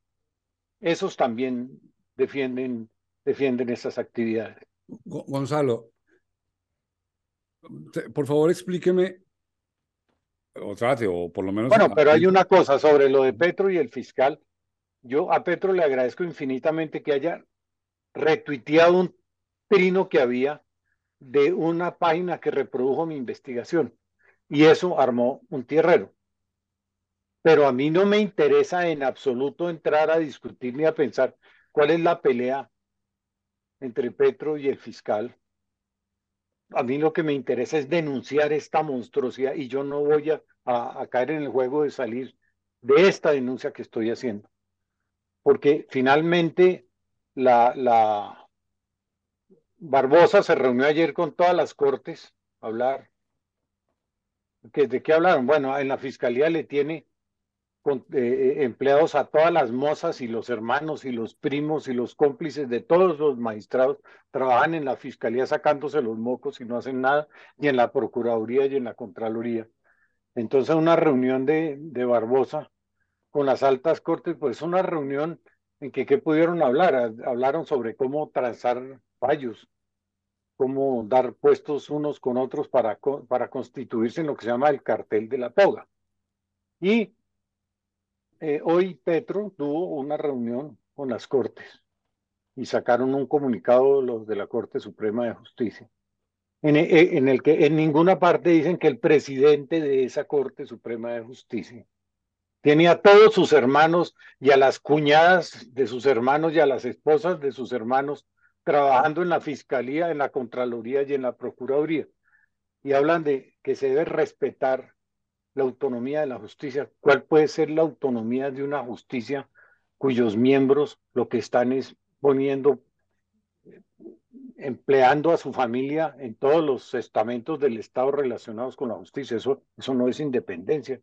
Esos también defienden, defienden esas actividades. Gonzalo, por favor explíqueme, o trate, o por lo menos... Bueno, pero hay una cosa sobre lo de Petro y el fiscal yo a Petro le agradezco infinitamente que haya retuiteado un trino que había de una página que reprodujo mi investigación. Y eso armó un tierrero. Pero a mí no me interesa en absoluto entrar a discutir ni a pensar cuál es la pelea entre Petro y el fiscal. A mí lo que me interesa es denunciar esta monstruosidad y yo no voy a, a caer en el juego de salir de esta denuncia que estoy haciendo porque finalmente la, Barbosa se reunió ayer con todas las cortes a hablar. ¿De qué hablaron? Bueno, en la fiscalía le tiene eh, eh, empleados a todas las mozas y los hermanos y los primos y los cómplices de todos los magistrados trabajan en la fiscalía sacándose los mocos y no hacen nada, y en la procuraduría y en la contraloría. Entonces una reunión de Barbosa con las altas cortes, pues una reunión en que ¿qué pudieron hablar? Hablaron sobre cómo trazar fallos, cómo dar puestos unos con otros para, para constituirse en lo que se llama el cartel de la toga. Y eh, hoy Petro tuvo una reunión con las Cortes y sacaron un comunicado los de la Corte Suprema de Justicia, en, e, en el que en ninguna parte dicen que el presidente de esa Corte Suprema de Justicia tiene a todos sus hermanos y a las cuñadas de sus hermanos y a las esposas de sus hermanos trabajando en la Fiscalía, en la Contraloría y en la Procuraduría. Y hablan de que se debe respetar la autonomía de la justicia. ¿Cuál puede ser la autonomía de una justicia cuyos miembros lo que están es poniendo, empleando a su familia en todos los estamentos del Estado relacionados con la justicia? Eso, eso no es independencia.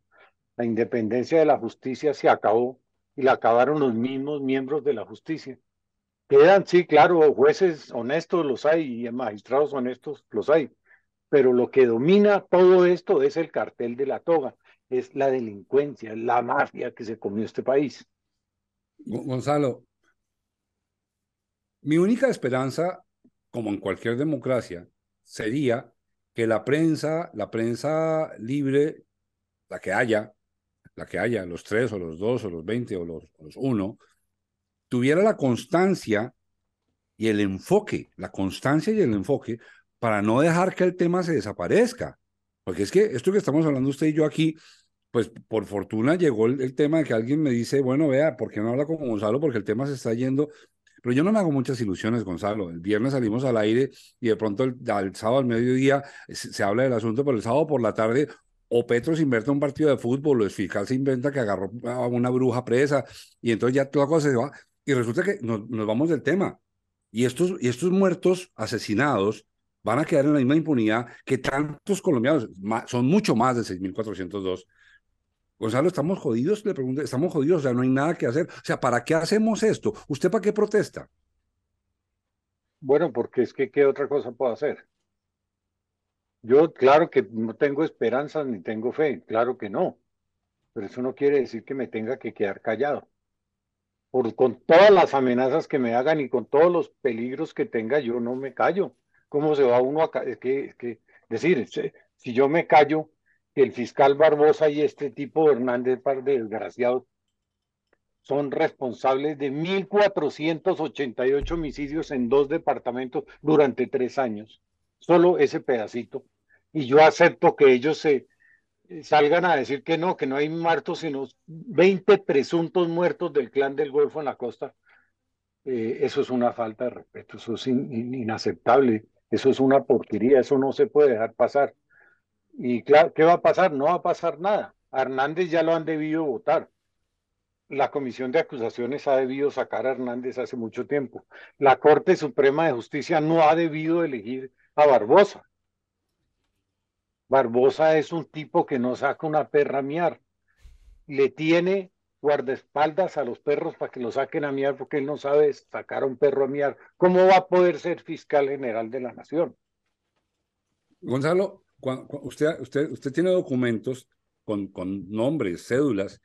La independencia de la justicia se acabó y la acabaron los mismos miembros de la justicia. Quedan, sí, claro, jueces honestos los hay y magistrados honestos los hay, pero lo que domina todo esto es el cartel de la toga, es la delincuencia, la mafia que se comió este país. Gonzalo, mi única esperanza, como en cualquier democracia, sería que la prensa, la prensa libre, la que haya, la que haya, los tres o los dos o los veinte o los, uno, tuviera la constancia y el enfoque, la constancia y el enfoque para no dejar que el tema se desaparezca. Porque es que esto que estamos hablando usted y yo aquí, pues por fortuna llegó el, tema de que alguien me dice, bueno, vea, ¿por qué no habla con Gonzalo? Porque el tema se está yendo. Pero yo no me hago muchas ilusiones, Gonzalo. El viernes salimos al aire y de pronto al sábado al mediodía se, se, habla del asunto, pero el sábado por la tarde o Petro se inventa un partido de fútbol, o el fiscal se inventa que agarró a una bruja presa, y entonces ya toda cosa se va, y resulta que nos, vamos del tema. Y estos, muertos asesinados van a quedar en la misma impunidad que tantos colombianos, son mucho más de 6.402. Gonzalo, ¿estamos jodidos? Le pregunto, ¿estamos jodidos? O sea, no hay nada que hacer. O sea, ¿para qué hacemos esto? ¿Usted para qué protesta? Bueno, porque es que, ¿qué otra cosa puedo hacer? Yo, claro que no tengo esperanzas ni tengo fe, claro que no, pero eso no quiere decir que me tenga que quedar callado. Por, con todas las amenazas que me hagan y con todos los peligros que tenga, yo no me callo. ¿Cómo se va uno a es que, es que decir, si yo me callo, que el fiscal Barbosa y este tipo Hernández, par de desgraciados, son responsables de 1.488 homicidios en dos departamentos durante tres años solo ese pedacito. Y yo acepto que ellos se eh, salgan a decir que no, que no hay muertos, sino 20 presuntos muertos del clan del Golfo en la costa. Eh, eso es una falta de respeto, eso es inaceptable, eso es una porquería, eso no se puede dejar pasar. Y claro, ¿qué va a pasar? No va a pasar nada. A Hernández ya lo han debido votar. La Comisión de Acusaciones ha debido sacar a Hernández hace mucho tiempo. La Corte Suprema de Justicia no ha debido elegir Barbosa. Barbosa es un tipo que no saca una perra a miar. Le tiene guardaespaldas a los perros para que lo saquen a miar porque él no sabe sacar a un perro a miar. ¿Cómo va a poder ser fiscal general de la nación? Gonzalo, usted, usted, usted tiene documentos con, con nombres, cédulas.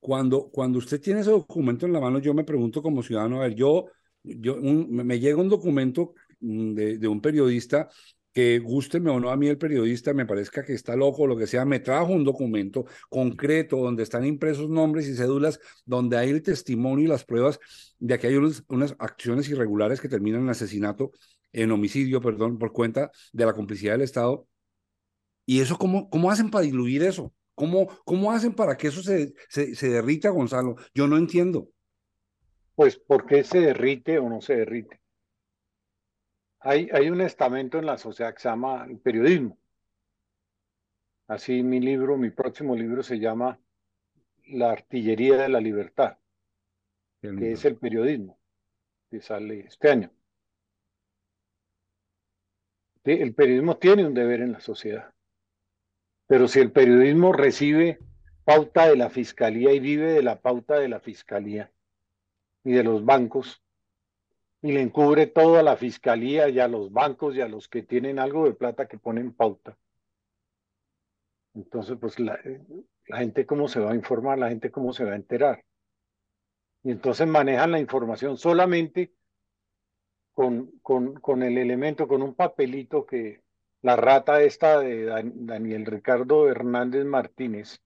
Cuando, cuando usted tiene ese documento en la mano, yo me pregunto como ciudadano, a ver, yo, yo me llega un documento Mm, de, un periodista que gústeme o no a mí el periodista, me parezca que está loco o lo que sea, me trajo un documento concreto donde están impresos nombres y cédulas, donde hay el testimonio y las pruebas de que hay unas acciones irregulares que terminan en asesinato, en homicidio, perdón, por cuenta de la complicidad del Estado. ¿Y eso cómo, cómo hacen para diluir eso? ¿Cómo, ¿Cómo hacen para que eso se, se, se derrita, Gonzalo? Yo no entiendo. Pues, ¿por qué se derrite o no se derrite? Hay, hay un estamento en la sociedad que se llama el periodismo. Así mi libro, mi próximo libro se llama La artillería de la libertad, que es el periodismo, que sale este año. El periodismo tiene un deber en la sociedad, pero si el periodismo recibe pauta de la fiscalía y vive de la pauta de la fiscalía y de los bancos, y le encubre todo a la fiscalía y a los bancos y a los que tienen algo de plata que ponen pauta. Entonces, pues la, gente cómo se va a informar, la gente cómo se va a enterar. Y entonces manejan la información solamente con, con, con el elemento, con un papelito que la rata esta de Daniel Ricardo Hernández Martínez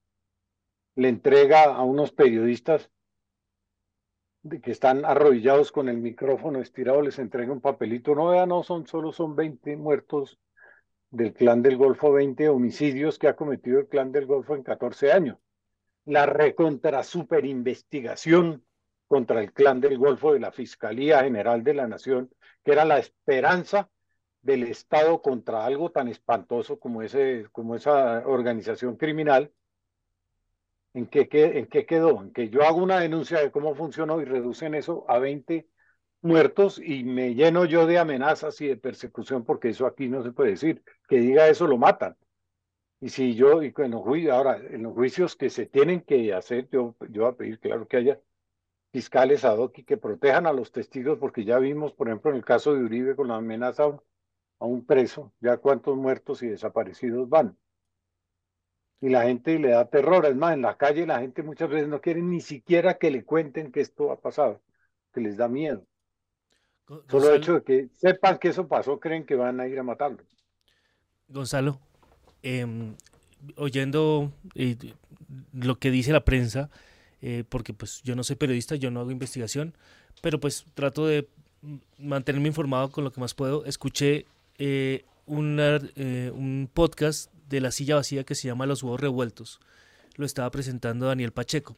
le entrega a unos periodistas de que están arrodillados con el micrófono estirado, les entrega un papelito. No, vean, no, son, solo son 20 muertos del clan del Golfo, 20 homicidios que ha cometido el clan del Golfo en 14 años. La recontra super investigación contra el clan del Golfo de la Fiscalía General de la Nación, que era la esperanza del Estado contra algo tan espantoso como, ese, como esa organización criminal, ¿en qué, ¿en qué quedó? En que yo hago una denuncia de cómo funcionó y reducen eso a 20 muertos y me lleno yo de amenazas y de persecución porque eso aquí no se puede decir. Que diga eso lo matan. Y si yo, y en los juicios, ahora, en los juicios que se tienen que hacer, yo, yo voy a pedir, claro, que haya fiscales ad hoc y que protejan a los testigos, porque ya vimos, por ejemplo, en el caso de Uribe con la amenaza a un preso, ya cuántos muertos y desaparecidos van. Y la gente le da terror, es más, en la calle la gente muchas veces no quiere ni siquiera que le cuenten que esto ha pasado, que les da miedo. Solo el hecho de que sepan que eso pasó, creen que van a ir a matarlos. Gonzalo, em, oyendo eh, lo que dice la prensa, eh, porque pues yo no soy periodista, yo no hago investigación, pero pues trato de mantenerme informado con lo que más puedo. Escuché eh, eh, un podcast de la silla vacía que se llama Los huevos revueltos. Lo estaba presentando Daniel Pacheco.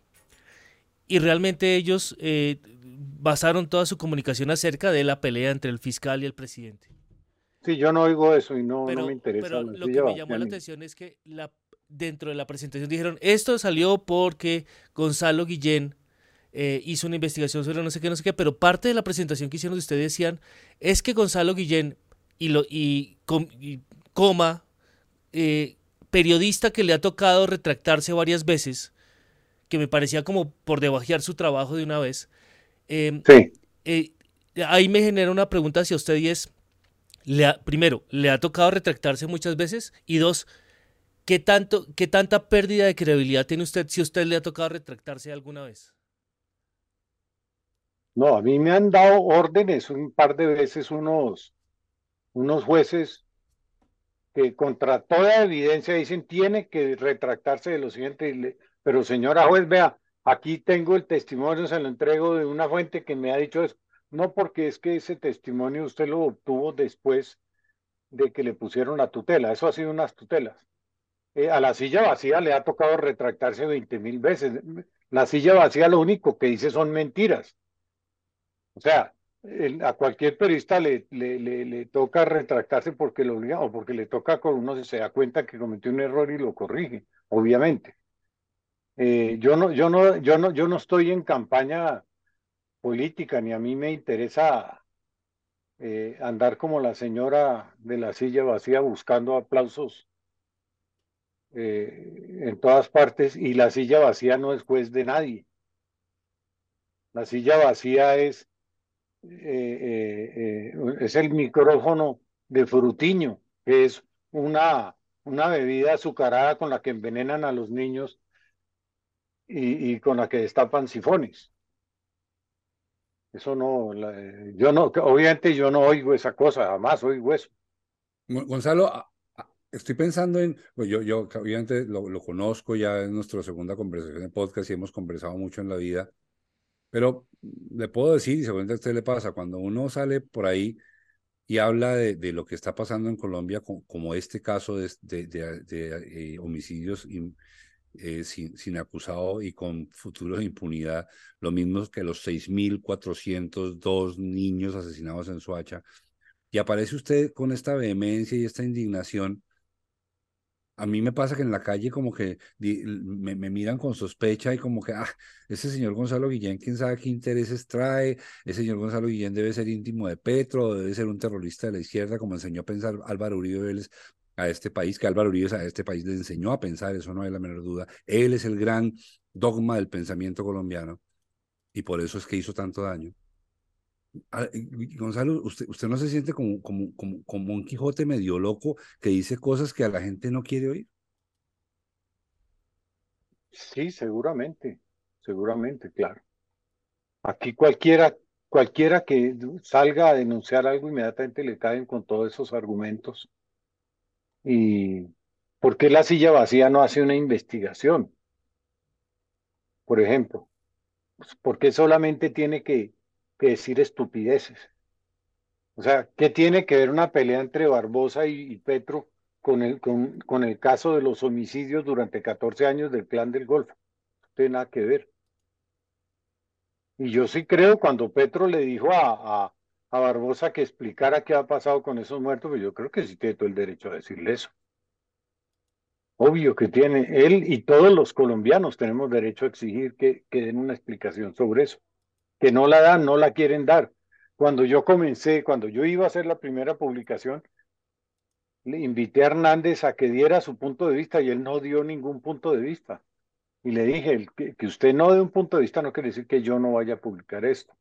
Y realmente ellos eh, basaron toda su comunicación acerca de la pelea entre el fiscal y el presidente. Sí, yo no oigo eso y no, me interesa. Pero lo que me llamó la atención es que la, dentro de la presentación dijeron, esto salió porque Gonzalo Guillén hizo una investigación sobre no sé qué, no sé qué, pero parte de la presentación que hicieron de ustedes decían, es que Gonzalo Guillén y, lo, y, coma, eh, periodista que le ha tocado retractarse varias veces, que me parecía como por debajear su trabajo de una vez. Em, sí. Eh, ahí me genera una pregunta hacia usted y es, le primero, ¿le ha tocado retractarse muchas veces? Y dos, ¿qué, tanto, ¿qué tanta pérdida de credibilidad tiene usted si usted le ha tocado retractarse alguna vez? No, a mí me han dado órdenes un par de veces unos unos jueces que contra toda evidencia dicen tiene que retractarse de lo siguiente, pero señora juez, vea, aquí tengo el testimonio, se lo entrego de una fuente que me ha dicho eso. No porque es que ese testimonio usted lo obtuvo después de que le pusieron la tutela, eso ha sido unas tutelas. Eh, a la silla vacía le ha tocado retractarse 20 mil veces. La silla vacía lo único que dice son mentiras. O sea, a cualquier periodista le, le, le, toca retractarse porque lo obliga o porque le toca con uno se da cuenta que cometió un error y lo corrige, obviamente. Eh, yo no, yo no, yo no, yo no estoy en campaña política, ni a mí me interesa eh, andar como la señora de la silla vacía buscando aplausos eh, en todas partes, y la silla vacía no es juez de nadie. La silla vacía es eh, eh, es el micrófono de frutiño, que es una, una bebida azucarada con la que envenenan a los niños y, con la que destapan sifones. Eso no, yo no, obviamente yo no oigo esa cosa, jamás oigo eso. Gonzalo, estoy pensando en, pues yo, yo obviamente lo, conozco ya en nuestra segunda conversación en podcast y hemos conversado mucho en la vida, pero le puedo decir, y seguramente a usted le pasa, cuando uno sale por ahí y habla de, lo que está pasando en Colombia, como, este caso de, eh, homicidios eh, sin, acusado y con futuro de impunidad, lo mismo que los 6.402 niños asesinados en Soacha, y aparece usted con esta vehemencia y esta indignación, a mí me pasa que en la calle como que me, miran con sospecha y como que, ah, ese señor Gonzalo Guillén, quién sabe qué intereses trae, ese señor Gonzalo Guillén debe ser íntimo de Petro, debe ser un terrorista de la izquierda, como enseñó a pensar Álvaro Uribe a este país, que Álvaro Uribe a este país le enseñó a pensar, eso no hay la menor duda. Él es el gran dogma del pensamiento colombiano y por eso es que hizo tanto daño. Ah, Gonzalo, usted, usted no se siente como, como, como, como un Quijote medio loco que dice cosas que a la gente no quiere oír. Sí, seguramente, seguramente, claro. Aquí cualquiera, cualquiera que salga a denunciar algo inmediatamente le caen con todos esos argumentos. ¿Y por qué la silla vacía no hace una investigación? por ejemplo. Pues, ¿Por qué solamente tiene que, que decir estupideces? O sea, ¿qué tiene que ver una pelea entre Barbosa y, Petro con el, con, con, el caso de los homicidios durante 14 años del Clan del Golfo? No tiene nada que ver. Y yo sí creo cuando Petro le dijo a, a, a Barbosa que explicara qué ha pasado con esos muertos, pues yo creo que sí tiene todo el derecho a decirle eso. Obvio que tiene, él y todos los colombianos tenemos derecho a exigir que, que den una explicación sobre eso. Que no la dan, no la quieren dar. Cuando yo comencé, cuando yo iba a hacer la primera publicación, le invité a Hernández a que diera su punto de vista y él no dio ningún punto de vista. Y le dije, que, que usted no dé un punto de vista no quiere decir que yo no vaya a publicar esto.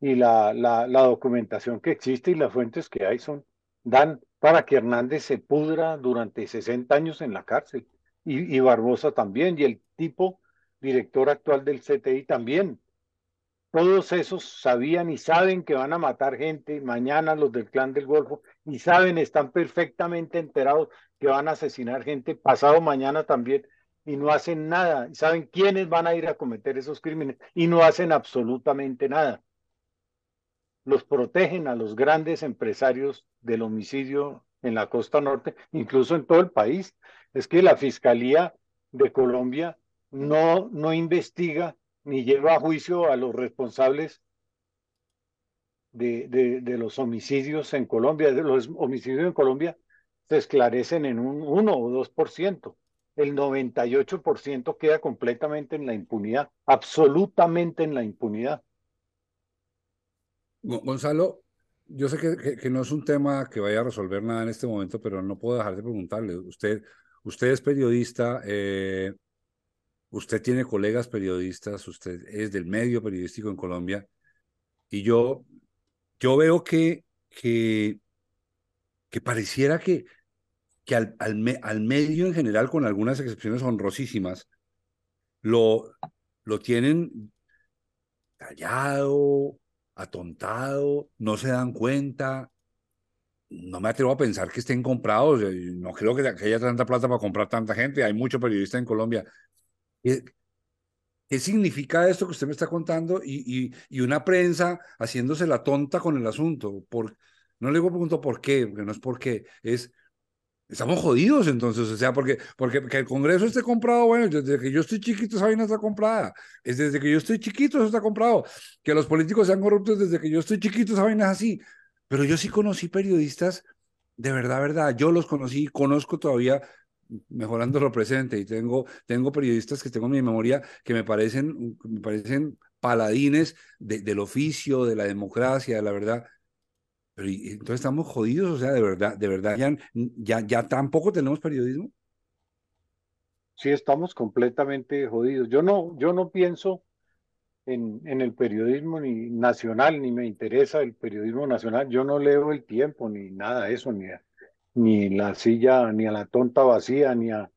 Y la, la, la documentación que existe y las fuentes que hay son, dan para que Hernández se pudra durante 60 años en la cárcel. Y, y Barbosa también, y el tipo director actual del CTI también. Todos esos sabían y saben que van a matar gente mañana los del clan del Golfo y saben, están perfectamente enterados que van a asesinar gente pasado mañana también y no hacen nada. Y saben quiénes van a ir a cometer esos crímenes y no hacen absolutamente nada. Los protegen a los grandes empresarios del homicidio en la costa norte, incluso en todo el país. Es que la Fiscalía de Colombia no, no investiga ni lleva a juicio a los responsables de, de, los homicidios en Colombia. Los homicidios en Colombia se esclarecen en un 1 o 2%. El 98% queda completamente en la impunidad, absolutamente en la impunidad. Gonzalo, yo sé que, que, que, no es un tema que vaya a resolver nada en este momento, pero no puedo dejar de preguntarle. Usted, usted es periodista, eh, usted tiene colegas periodistas, usted es del medio periodístico en Colombia, y yo, yo veo que, que, que pareciera que, que al, al, al, medio en general, con algunas excepciones honrosísimas, lo, lo tienen callado, atontado, no se dan cuenta. No me atrevo a pensar que estén comprados. No creo que haya tanta plata para comprar tanta gente. Hay muchos periodistas en Colombia. ¿Qué, significa esto que usted me está contando? Y, y, y, una prensa haciéndose la tonta con el asunto. Por, no le pregunto por qué, porque no es por qué, es estamos jodidos entonces, o sea, porque, porque que el Congreso esté comprado, bueno, desde que yo estoy chiquito esa vaina está comprada, es desde que yo estoy chiquito eso está comprado, que los políticos sean corruptos desde que yo estoy chiquito esa vaina es así, pero yo sí conocí periodistas, de verdad, verdad, yo los conocí, conozco todavía mejorando lo presente y tengo, tengo periodistas que tengo en mi memoria que me parecen, me parecen paladines de, del oficio, de la democracia, de la verdad, pero entonces estamos jodidos, o sea, de verdad, de verdad, ya, ya, tampoco tenemos periodismo. Sí, estamos completamente jodidos. Yo no, yo no pienso en, en el periodismo ni nacional, ni me interesa el periodismo nacional. Yo no leo el tiempo, ni nada de eso, ni ni la silla, ni a la tonta vacía, ni a,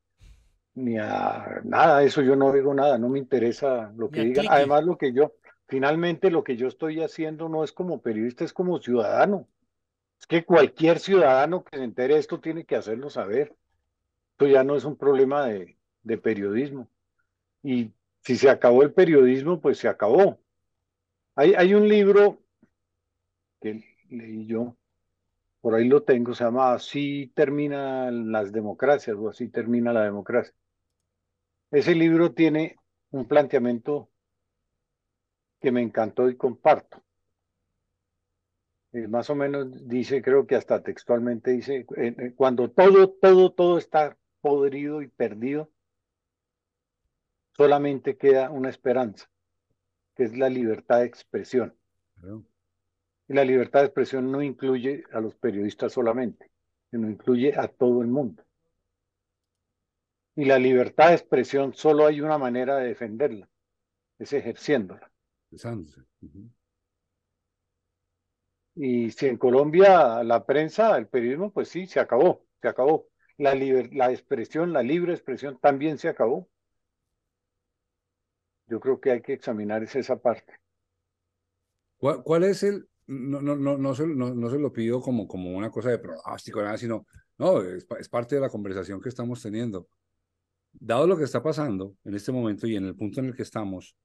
ni a nada de eso. Yo no digo nada, no me interesa lo que digan. Además, lo que yo, finalmente lo que yo estoy haciendo no es como periodista, es como ciudadano. Es que cualquier ciudadano que se entere de esto tiene que hacerlo saber. Esto ya no es un problema de, de periodismo. Y si se acabó el periodismo, pues se acabó. Hay, hay un libro que leí yo, por ahí lo tengo, se llama Así terminan las democracias o Así termina la democracia. Ese libro tiene un planteamiento que me encantó y comparto. Eh, más o menos dice, creo que hasta textualmente dice, eh, eh, cuando todo, todo, todo está podrido y perdido, solamente queda una esperanza, que es la libertad de expresión. Y la libertad de expresión no incluye a los periodistas solamente, sino incluye a todo el mundo. Y la libertad de expresión solo hay una manera de defenderla, es ejerciéndola. Uh -huh. Y si en Colombia la prensa, el periodismo, pues sí, se acabó, se acabó. La, liber, la expresión, la libre expresión también se acabó. Yo creo que hay que examinar esa parte. ¿Cuál, cuál es el, no, no, no, no, se, no, no se lo pido como, como una cosa de pronóstico, nada, sino, no, es, es parte de la conversación que estamos teniendo. dado lo que está pasando en este momento y en el punto en el que estamos,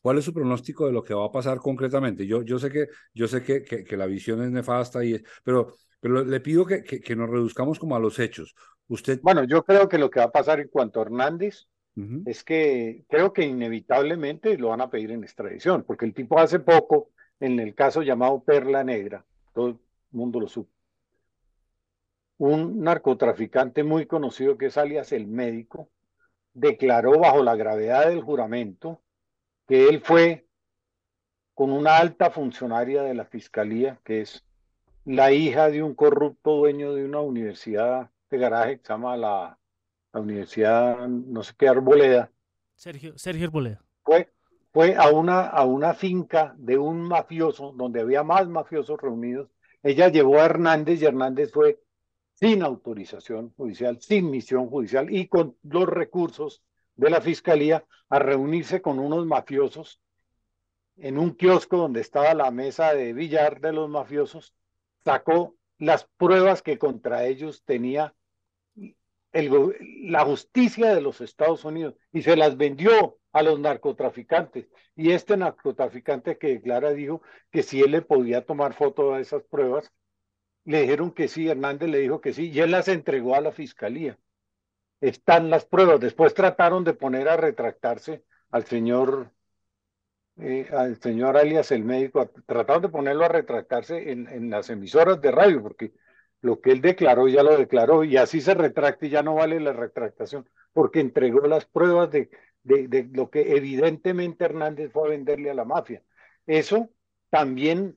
¿cuál es su pronóstico de lo que va a pasar concretamente? Yo, yo sé, que, yo sé que, que, la visión es nefasta, y, pero, pero le pido que, que, nos reduzcamos como a los hechos. Usted... Bueno, yo creo que lo que va a pasar en cuanto a Hernández es que creo que inevitablemente lo van a pedir en extradición, porque el tipo hace poco, en el caso llamado Perla Negra, todo el mundo lo supo, un narcotraficante muy conocido que es alias el médico, declaró bajo la gravedad del juramento que él fue con una alta funcionaria de la fiscalía, que es la hija de un corrupto dueño de una universidad de garaje que se llama la, la Universidad, no sé qué, Arboleda. Sergio, Sergio Arboleda. Fue, fue a, una, a una finca de un mafioso, donde había más mafiosos reunidos. Ella llevó a Hernández y Hernández fue sin autorización judicial, sin misión judicial y con los recursos de la fiscalía a reunirse con unos mafiosos en un kiosco donde estaba la mesa de billar de los mafiosos, sacó las pruebas que contra ellos tenía el, la justicia de los Estados Unidos y se las vendió a los narcotraficantes. Y este narcotraficante que declara dijo que si él le podía tomar foto de esas pruebas, le dijeron que sí, Hernández le dijo que sí, y él las entregó a la fiscalía. Están las pruebas. Después trataron de poner a retractarse al señor, eh, al señor alias el médico, trataron de ponerlo a retractarse en, en las emisoras de radio, porque lo que él declaró ya lo declaró, y así se retracte y ya no vale la retractación, porque entregó las pruebas de, de, lo que evidentemente Hernández fue a venderle a la mafia. Eso también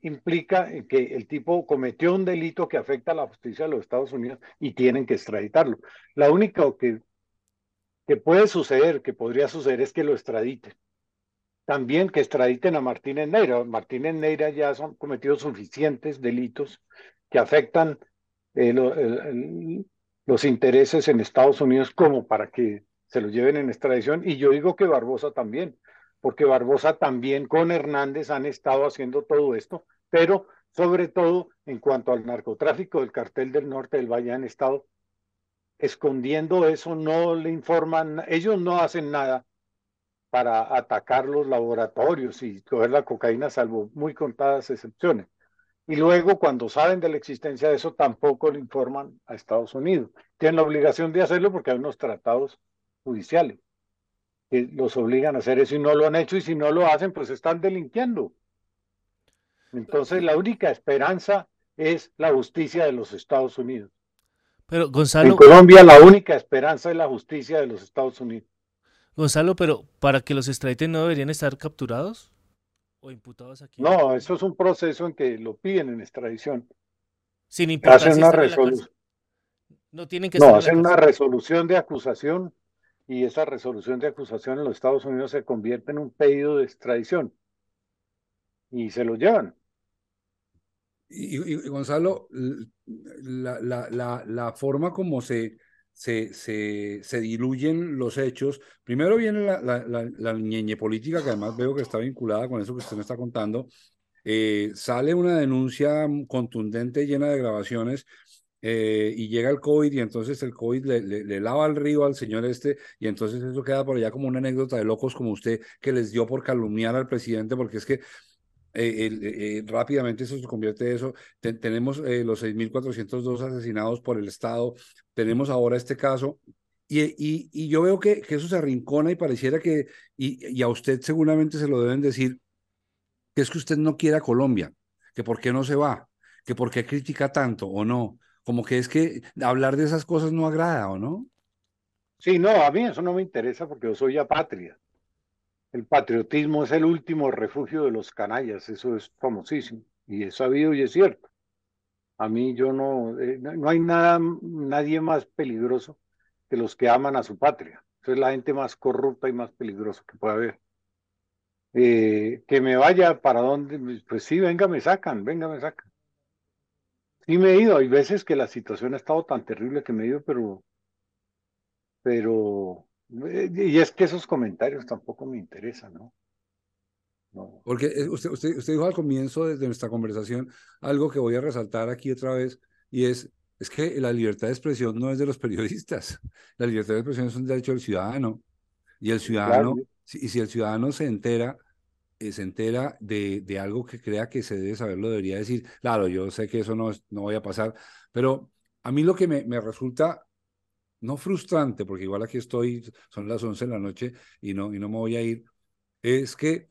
implica que el tipo cometió un delito que afecta a la justicia de los Estados Unidos y tienen que extraditarlo. La única que, que puede suceder, que podría suceder, es que lo extraditen. También que extraditen a Martínez Neira. Martínez Neira ya son cometidos suficientes delitos que afectan eh, los intereses en Estados Unidos como para que se lo lleven en extradición. Y yo digo que Barbosa también, porque Barbosa también con Hernández han estado haciendo todo esto pero sobre todo en cuanto al narcotráfico del cartel del norte del Valle han estado escondiendo eso, no le informan, ellos no hacen nada para atacar los laboratorios y coger la cocaína, salvo muy contadas excepciones. Y luego, cuando saben de la existencia de eso, tampoco le informan a Estados Unidos. Tienen la obligación de hacerlo porque hay unos tratados judiciales que los obligan a hacer eso y no lo han hecho y si no lo hacen, pues están delinquiendo. Entonces la única esperanza es la justicia de los Estados Unidos. Pero Gonzalo. En Colombia la única esperanza es la justicia de los Estados Unidos. Gonzalo, pero para que los extraditen no deberían estar capturados o imputados aquí. No, eso es un proceso en que lo piden en extradición. Sin importar hacen una resolución. No tienen que. No, hacen una resolución de acusación y esa resolución de acusación en los Estados Unidos se convierte en un pedido de extradición y se lo llevan. Y, Gonzalo, la, la, la, la, forma como se, se, se, se, diluyen los hechos, primero viene la, ñeñe política, que además veo que está vinculada con eso que usted me está contando. Eh, sale una denuncia contundente llena de grabaciones eh, y llega el COVID y entonces el COVID le, lava el río al señor este y entonces eso queda por allá como una anécdota de locos como usted que les dio por calumniar al presidente porque es que eh, eh, rápidamente eso se convierte en eso. tenemos eh, los 6.402 asesinados por el Estado, tenemos ahora este caso, y, y, yo veo que, que, eso se arrincona y pareciera que, y, y, a usted seguramente se lo deben decir, que es que usted no quiere a Colombia, que por qué no se va, que por qué critica tanto o no, como que es que hablar de esas cosas no agrada o no. Sí, no, a mí eso no me interesa porque yo soy apatria. El patriotismo es el último refugio de los canallas, eso es famosísimo y es sabido y es cierto. A mí yo no, eh, no hay nada, nadie más peligroso que los que aman a su patria. Esa es la gente más corrupta y más peligrosa que puede haber. Eh, que me vaya para donde, pues sí, venga, me sacan, venga, me sacan. Sí me he ido, hay veces que la situación ha estado tan terrible que me he ido, pero, pero eh, y es que esos comentarios tampoco me interesan, ¿no? no. Porque eh, usted, usted, usted dijo al comienzo de nuestra conversación algo que voy a resaltar aquí otra vez, y es es que la libertad de expresión no es de los [LAUGHS] periodistas. La libertad de expresión es un derecho del ciudadano. Y el ciudadano, y si el ciudadano se entera, se entera de, de, algo que crea que se debe saber, lo debería decir. Claro, yo sé que eso no, no voy a pasar, pero a mí lo que me, me resulta no frustrante, porque igual aquí estoy, son las 11 de la noche y no, y no me voy a ir, es que,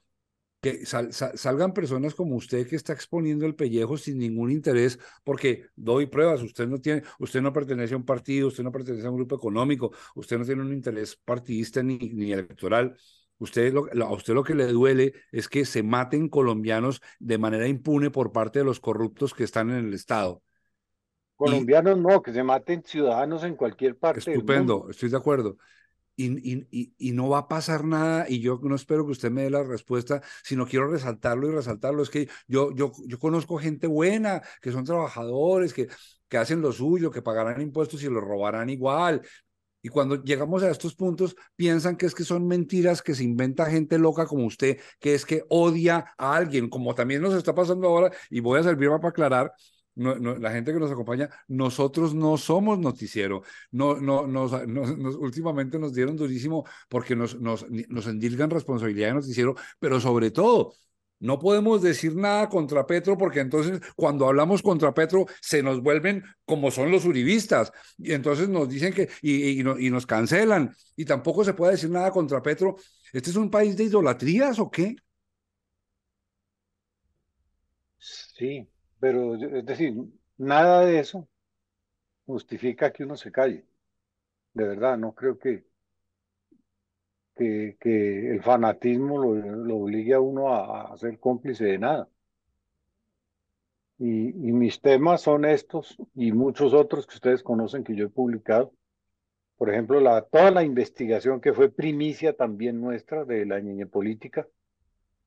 que salgan personas como usted que está exponiendo el pellejo sin ningún interés, porque doy pruebas, usted no tiene, usted no pertenece a un partido, usted no pertenece a un grupo económico, usted no tiene un interés partidista ni electoral. Usted lo, a usted lo que le duele es que se maten colombianos de manera impune por parte de los corruptos que están en el Estado. Colombianos no, que se maten ciudadanos en cualquier parte. Estupendo, estoy de acuerdo. Y, y, y, no va a pasar nada y yo no espero que usted me dé la respuesta, sino quiero resaltarlo y resaltarlo. Es que yo, yo, yo conozco gente buena, que son trabajadores, que, que hacen lo suyo, que pagarán impuestos y lo robarán igual. Y cuando llegamos a estos puntos, piensan que es que son mentiras que se inventa gente loca como usted, que es que odia a alguien, como también nos está pasando ahora, y voy a servirme para aclarar, la gente que nos acompaña, nosotros no somos noticiero. No, no, nos, últimamente nos dieron durísimo porque nos, nos, nos endilgan responsabilidad de noticiero, pero sobre todo, no podemos decir nada contra Petro porque entonces cuando hablamos contra Petro se nos vuelven como son los uribistas y entonces nos dicen que y, y, nos cancelan y tampoco se puede decir nada contra Petro. ¿Este es un país de idolatrías o qué? Sí, pero es decir, nada de eso justifica que uno se calle. De verdad, no creo que, que, el fanatismo lo, lo, obligue a uno a, ser cómplice de nada. Y, y, mis temas son estos y muchos otros que ustedes conocen que yo he publicado. Por ejemplo, la, toda la investigación que fue primicia también nuestra de la ñeñe política,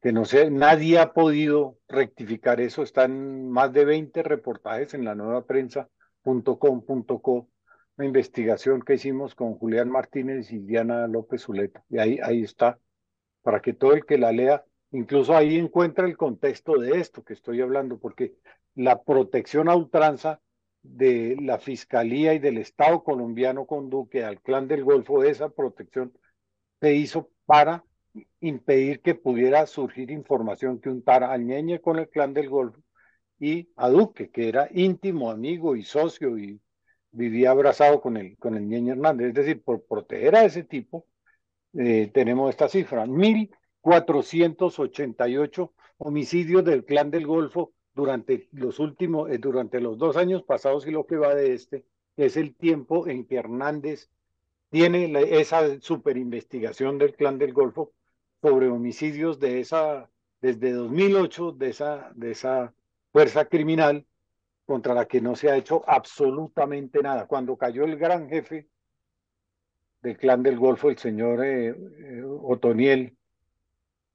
que no sé, nadie ha podido rectificar eso. Están más de 20 reportajes en la nueva prensa.com.co, una investigación que hicimos con Julián Martínez y Diana López Zuleta. Y ahí, ahí está, para que todo el que la lea, incluso ahí encuentra el contexto de esto que estoy hablando, porque la protección a ultranza de la Fiscalía y del Estado colombiano con Duque al Clan del Golfo, esa protección se hizo para impedir que pudiera surgir información que untara a Ñeñe con el clan del Golfo y a Duque, que era íntimo amigo y socio y vivía abrazado con el, con el Ñeñe Hernández. Es decir, por proteger a ese tipo, eh, tenemos esta cifra, 1.488 homicidios del clan del Golfo durante los últimos, eh, durante los dos años pasados y lo que va de este, es el tiempo en que Hernández tiene esa superinvestigación del clan del Golfo sobre homicidios de esa, desde 2008, de esa, de esa fuerza criminal contra la que no se ha hecho absolutamente nada. Cuando cayó el gran jefe del clan del Golfo, el señor eh, eh, Otoniel,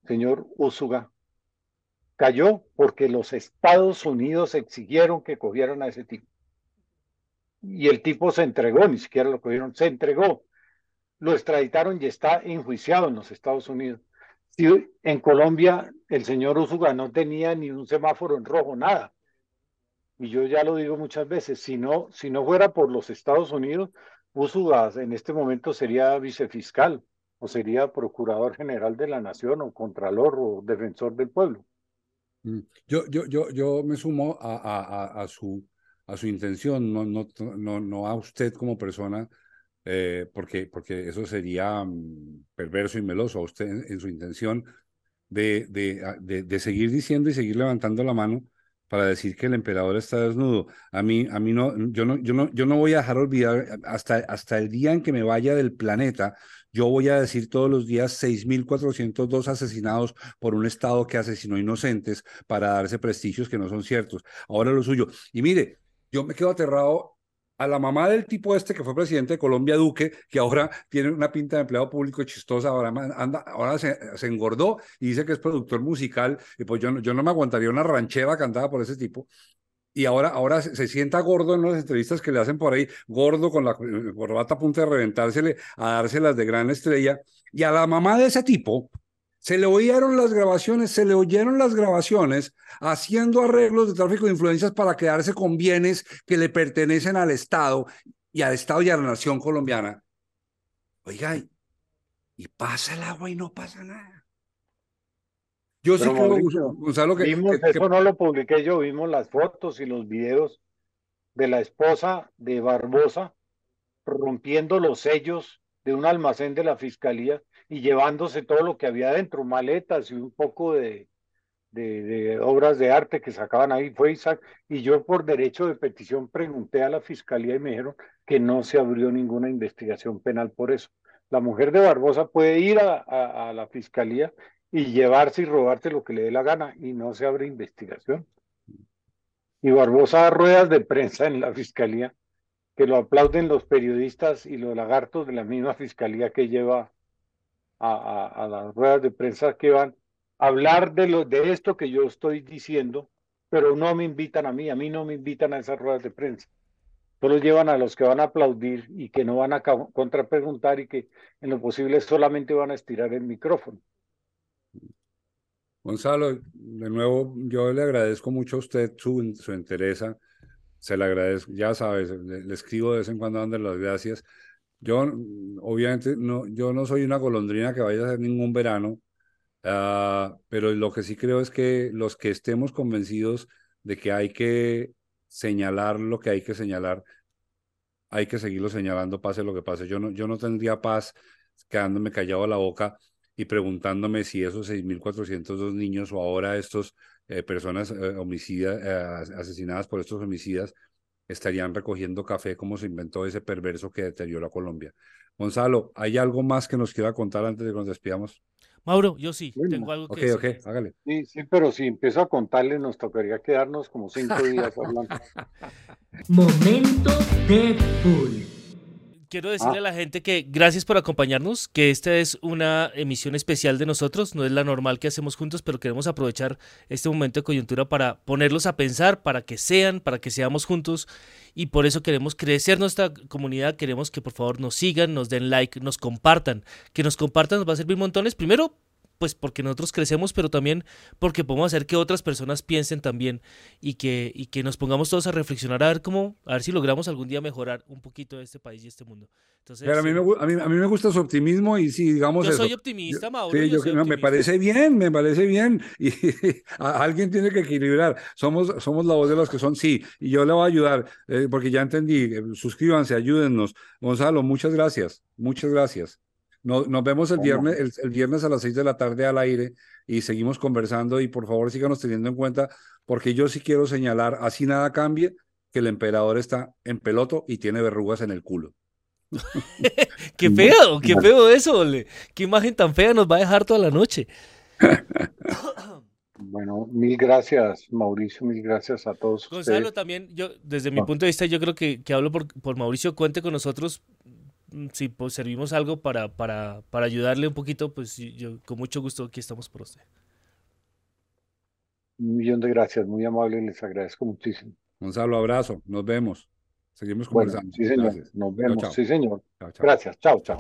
señor Úsuga, cayó porque los Estados Unidos exigieron que cogieran a ese tipo. Y el tipo se entregó, ni siquiera lo cogieron, se entregó. Lo extraditaron y está enjuiciado en los Estados Unidos. Si en Colombia el señor Usuga no tenía ni un semáforo en rojo, nada. Y yo ya lo digo muchas veces, si no, si no fuera por los Estados Unidos, Usuga en este momento sería vicefiscal o sería procurador general de la nación o contralor o defensor del pueblo. Mm, yo, yo, yo, yo me sumo a, a, a, su, a su intención, no, no, no, no a usted como persona, eh, porque, porque eso sería mm, perverso y meloso a usted en, su intención de, de, de, seguir diciendo y seguir levantando la mano para decir que el emperador está desnudo. A mí, a mí no, yo no, yo no, yo no voy a dejar olvidar hasta, hasta el día en que me vaya del planeta. Yo voy a decir todos los días 6.402 asesinados por un Estado que asesinó inocentes para darse prestigios que no son ciertos. Ahora lo suyo. Y mire, yo me quedo aterrado a la mamá del tipo este que fue presidente de Colombia, Duque, que ahora tiene una pinta de empleado público chistosa, ahora, anda, ahora se, engordó y dice que es productor musical, y pues yo, yo no me aguantaría una ranchera cantada por ese tipo. Y ahora, ahora se, sienta gordo en las entrevistas que le hacen por ahí, gordo con la corbata a punto de reventársele, a dárselas de gran estrella. Y a la mamá de ese tipo, Se le oyeron las grabaciones, se le oyeron las grabaciones haciendo arreglos de tráfico de influencias para quedarse con bienes que le pertenecen al Estado y al Estado y a la nación colombiana. Oiga, y pasa el agua y no pasa nada. Yo sí creo, Gonzalo, que, vimos, eso no lo publiqué yo, vimos las fotos y los videos de la esposa de Barbosa rompiendo los sellos de un almacén de la fiscalía y llevándose todo lo que había dentro, maletas y un poco de, de, obras de arte que sacaban ahí. Fue Isaac, y yo por derecho de petición pregunté a la fiscalía y me dijeron que no se abrió ninguna investigación penal por eso. La mujer de Barbosa puede ir a, a la fiscalía y llevarse y robarse lo que le dé la gana y no se abre investigación. Y Barbosa da ruedas de prensa en la fiscalía que lo aplauden los periodistas y los lagartos de la misma fiscalía que lleva a, las ruedas de prensa que van a hablar de, lo, de esto que yo estoy diciendo, pero no me invitan a mí, a mí no me invitan a esas ruedas de prensa. Solo llevan a los que van a aplaudir y que no van a contrapreguntar y que en lo posible solamente van a estirar el micrófono. Gonzalo, de nuevo, yo le agradezco mucho a usted su, su interés se le agradezco, ya sabes, le, escribo de vez en cuando dando las gracias. Yo, obviamente, no, yo no soy una golondrina que vaya a hacer ningún verano, uh, pero lo que sí creo es que los que estemos convencidos de que hay que señalar lo que hay que señalar, hay que seguirlo señalando, pase lo que pase. Yo no, yo no tendría paz quedándome callado a la boca y preguntándome si esos 6.402 niños o ahora estos eh, personas eh, homicidas, eh, asesinadas por estos homicidas estarían recogiendo café como se inventó ese perverso que deterioró a Colombia. Gonzalo, ¿hay algo más que nos quiera contar antes de que nos despidamos? Mauro, yo sí, tengo algo que Ok, ok, hágale. Sí, sí, pero si empiezo a contarle nos tocaría quedarnos como cinco días hablando. [LAUGHS] Momento Deadpool quiero decirle ah. a la gente que gracias por acompañarnos, que esta es una emisión especial de nosotros, no es la normal que hacemos juntos, pero queremos aprovechar este momento de coyuntura para ponerlos a pensar, para que sean, para que seamos juntos y por eso queremos crecer nuestra comunidad, queremos que por favor nos sigan, nos den like, nos compartan, que nos compartan nos va a servir montones, primero pues porque nosotros crecemos, pero también porque podemos hacer que otras personas piensen también y que, y que nos pongamos todos a reflexionar a ver cómo, a ver si logramos algún día mejorar un poquito este país y este mundo. Entonces, pero a mí, me, a, mí, a mí me gusta su optimismo y si digamos... Yo soy optimista, Mauro. Sí, yo, me parece bien, me parece bien. Y [LAUGHS] alguien tiene que equilibrar. Somos, somos la voz de los que son sí. Y yo le voy a ayudar, eh, porque ya entendí. Suscríbanse, ayúdennos. Gonzalo, muchas gracias. Muchas gracias. Nos, vemos el viernes, el, viernes a las 6 de la tarde al aire y seguimos conversando y por favor síganos teniendo en cuenta porque yo sí quiero señalar, así nada cambie, que el emperador está en peloto y tiene verrugas en el culo. [LAUGHS] qué feo, qué feo eso, ole. Qué imagen tan fea nos va a dejar toda la noche. [LAUGHS] Bueno, mil gracias, Mauricio, mil gracias a todos. Gonzalo, también, yo, desde mi punto de vista, yo creo que, que hablo por, por Mauricio, cuente con nosotros si pues, servimos algo para, para, para ayudarle un poquito, pues yo con mucho gusto aquí estamos por usted. Un millón de gracias, muy amable, les agradezco muchísimo. Gonzalo, abrazo, nos vemos. Seguimos conversando. sí, señor. Nos vemos. Sí, señor. Gracias. Chao, chao.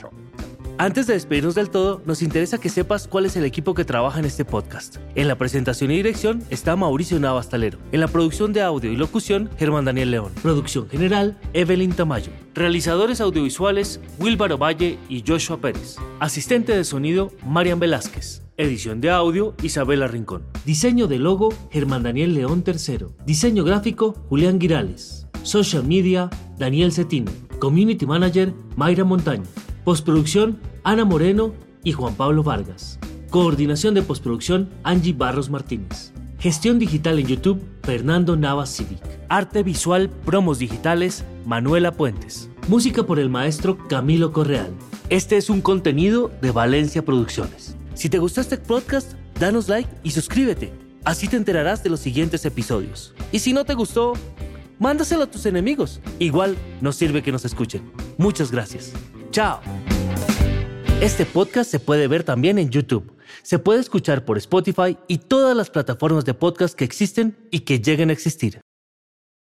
Antes de despedirnos del todo, nos interesa que sepas cuál es el equipo que trabaja en este podcast. En la presentación y dirección está Mauricio Navastalero. En la producción de audio y locución, Germán Daniel León. Producción general, Evelyn Tamayo. Realizadores audiovisuales, Wilbaro Valle y Joshua Pérez. Asistente de sonido, Marian Velázquez. Edición de audio, Isabela Rincón. Diseño de logo, Germán Daniel León III. Diseño gráfico, Julián Girales. Social Media, Daniel Cetino. Community Manager, Mayra Montaño. Postproducción, Ana Moreno y Juan Pablo Vargas. Coordinación de postproducción, Angie Barros Martínez. Gestión digital en YouTube, Fernando Navas Civic. Arte visual, promos digitales, Manuela Puentes. Música por el maestro Camilo Correal. Este es un contenido de Valencia Producciones. Si te gustó este podcast, danos like y suscríbete. Así te enterarás de los siguientes episodios. Y si no te gustó, mándaselo a tus enemigos. Igual nos sirve que nos escuchen. Muchas gracias. Chao. Este podcast se puede ver también en YouTube. Se puede escuchar por Spotify y todas las plataformas de podcast que existen y que lleguen a existir.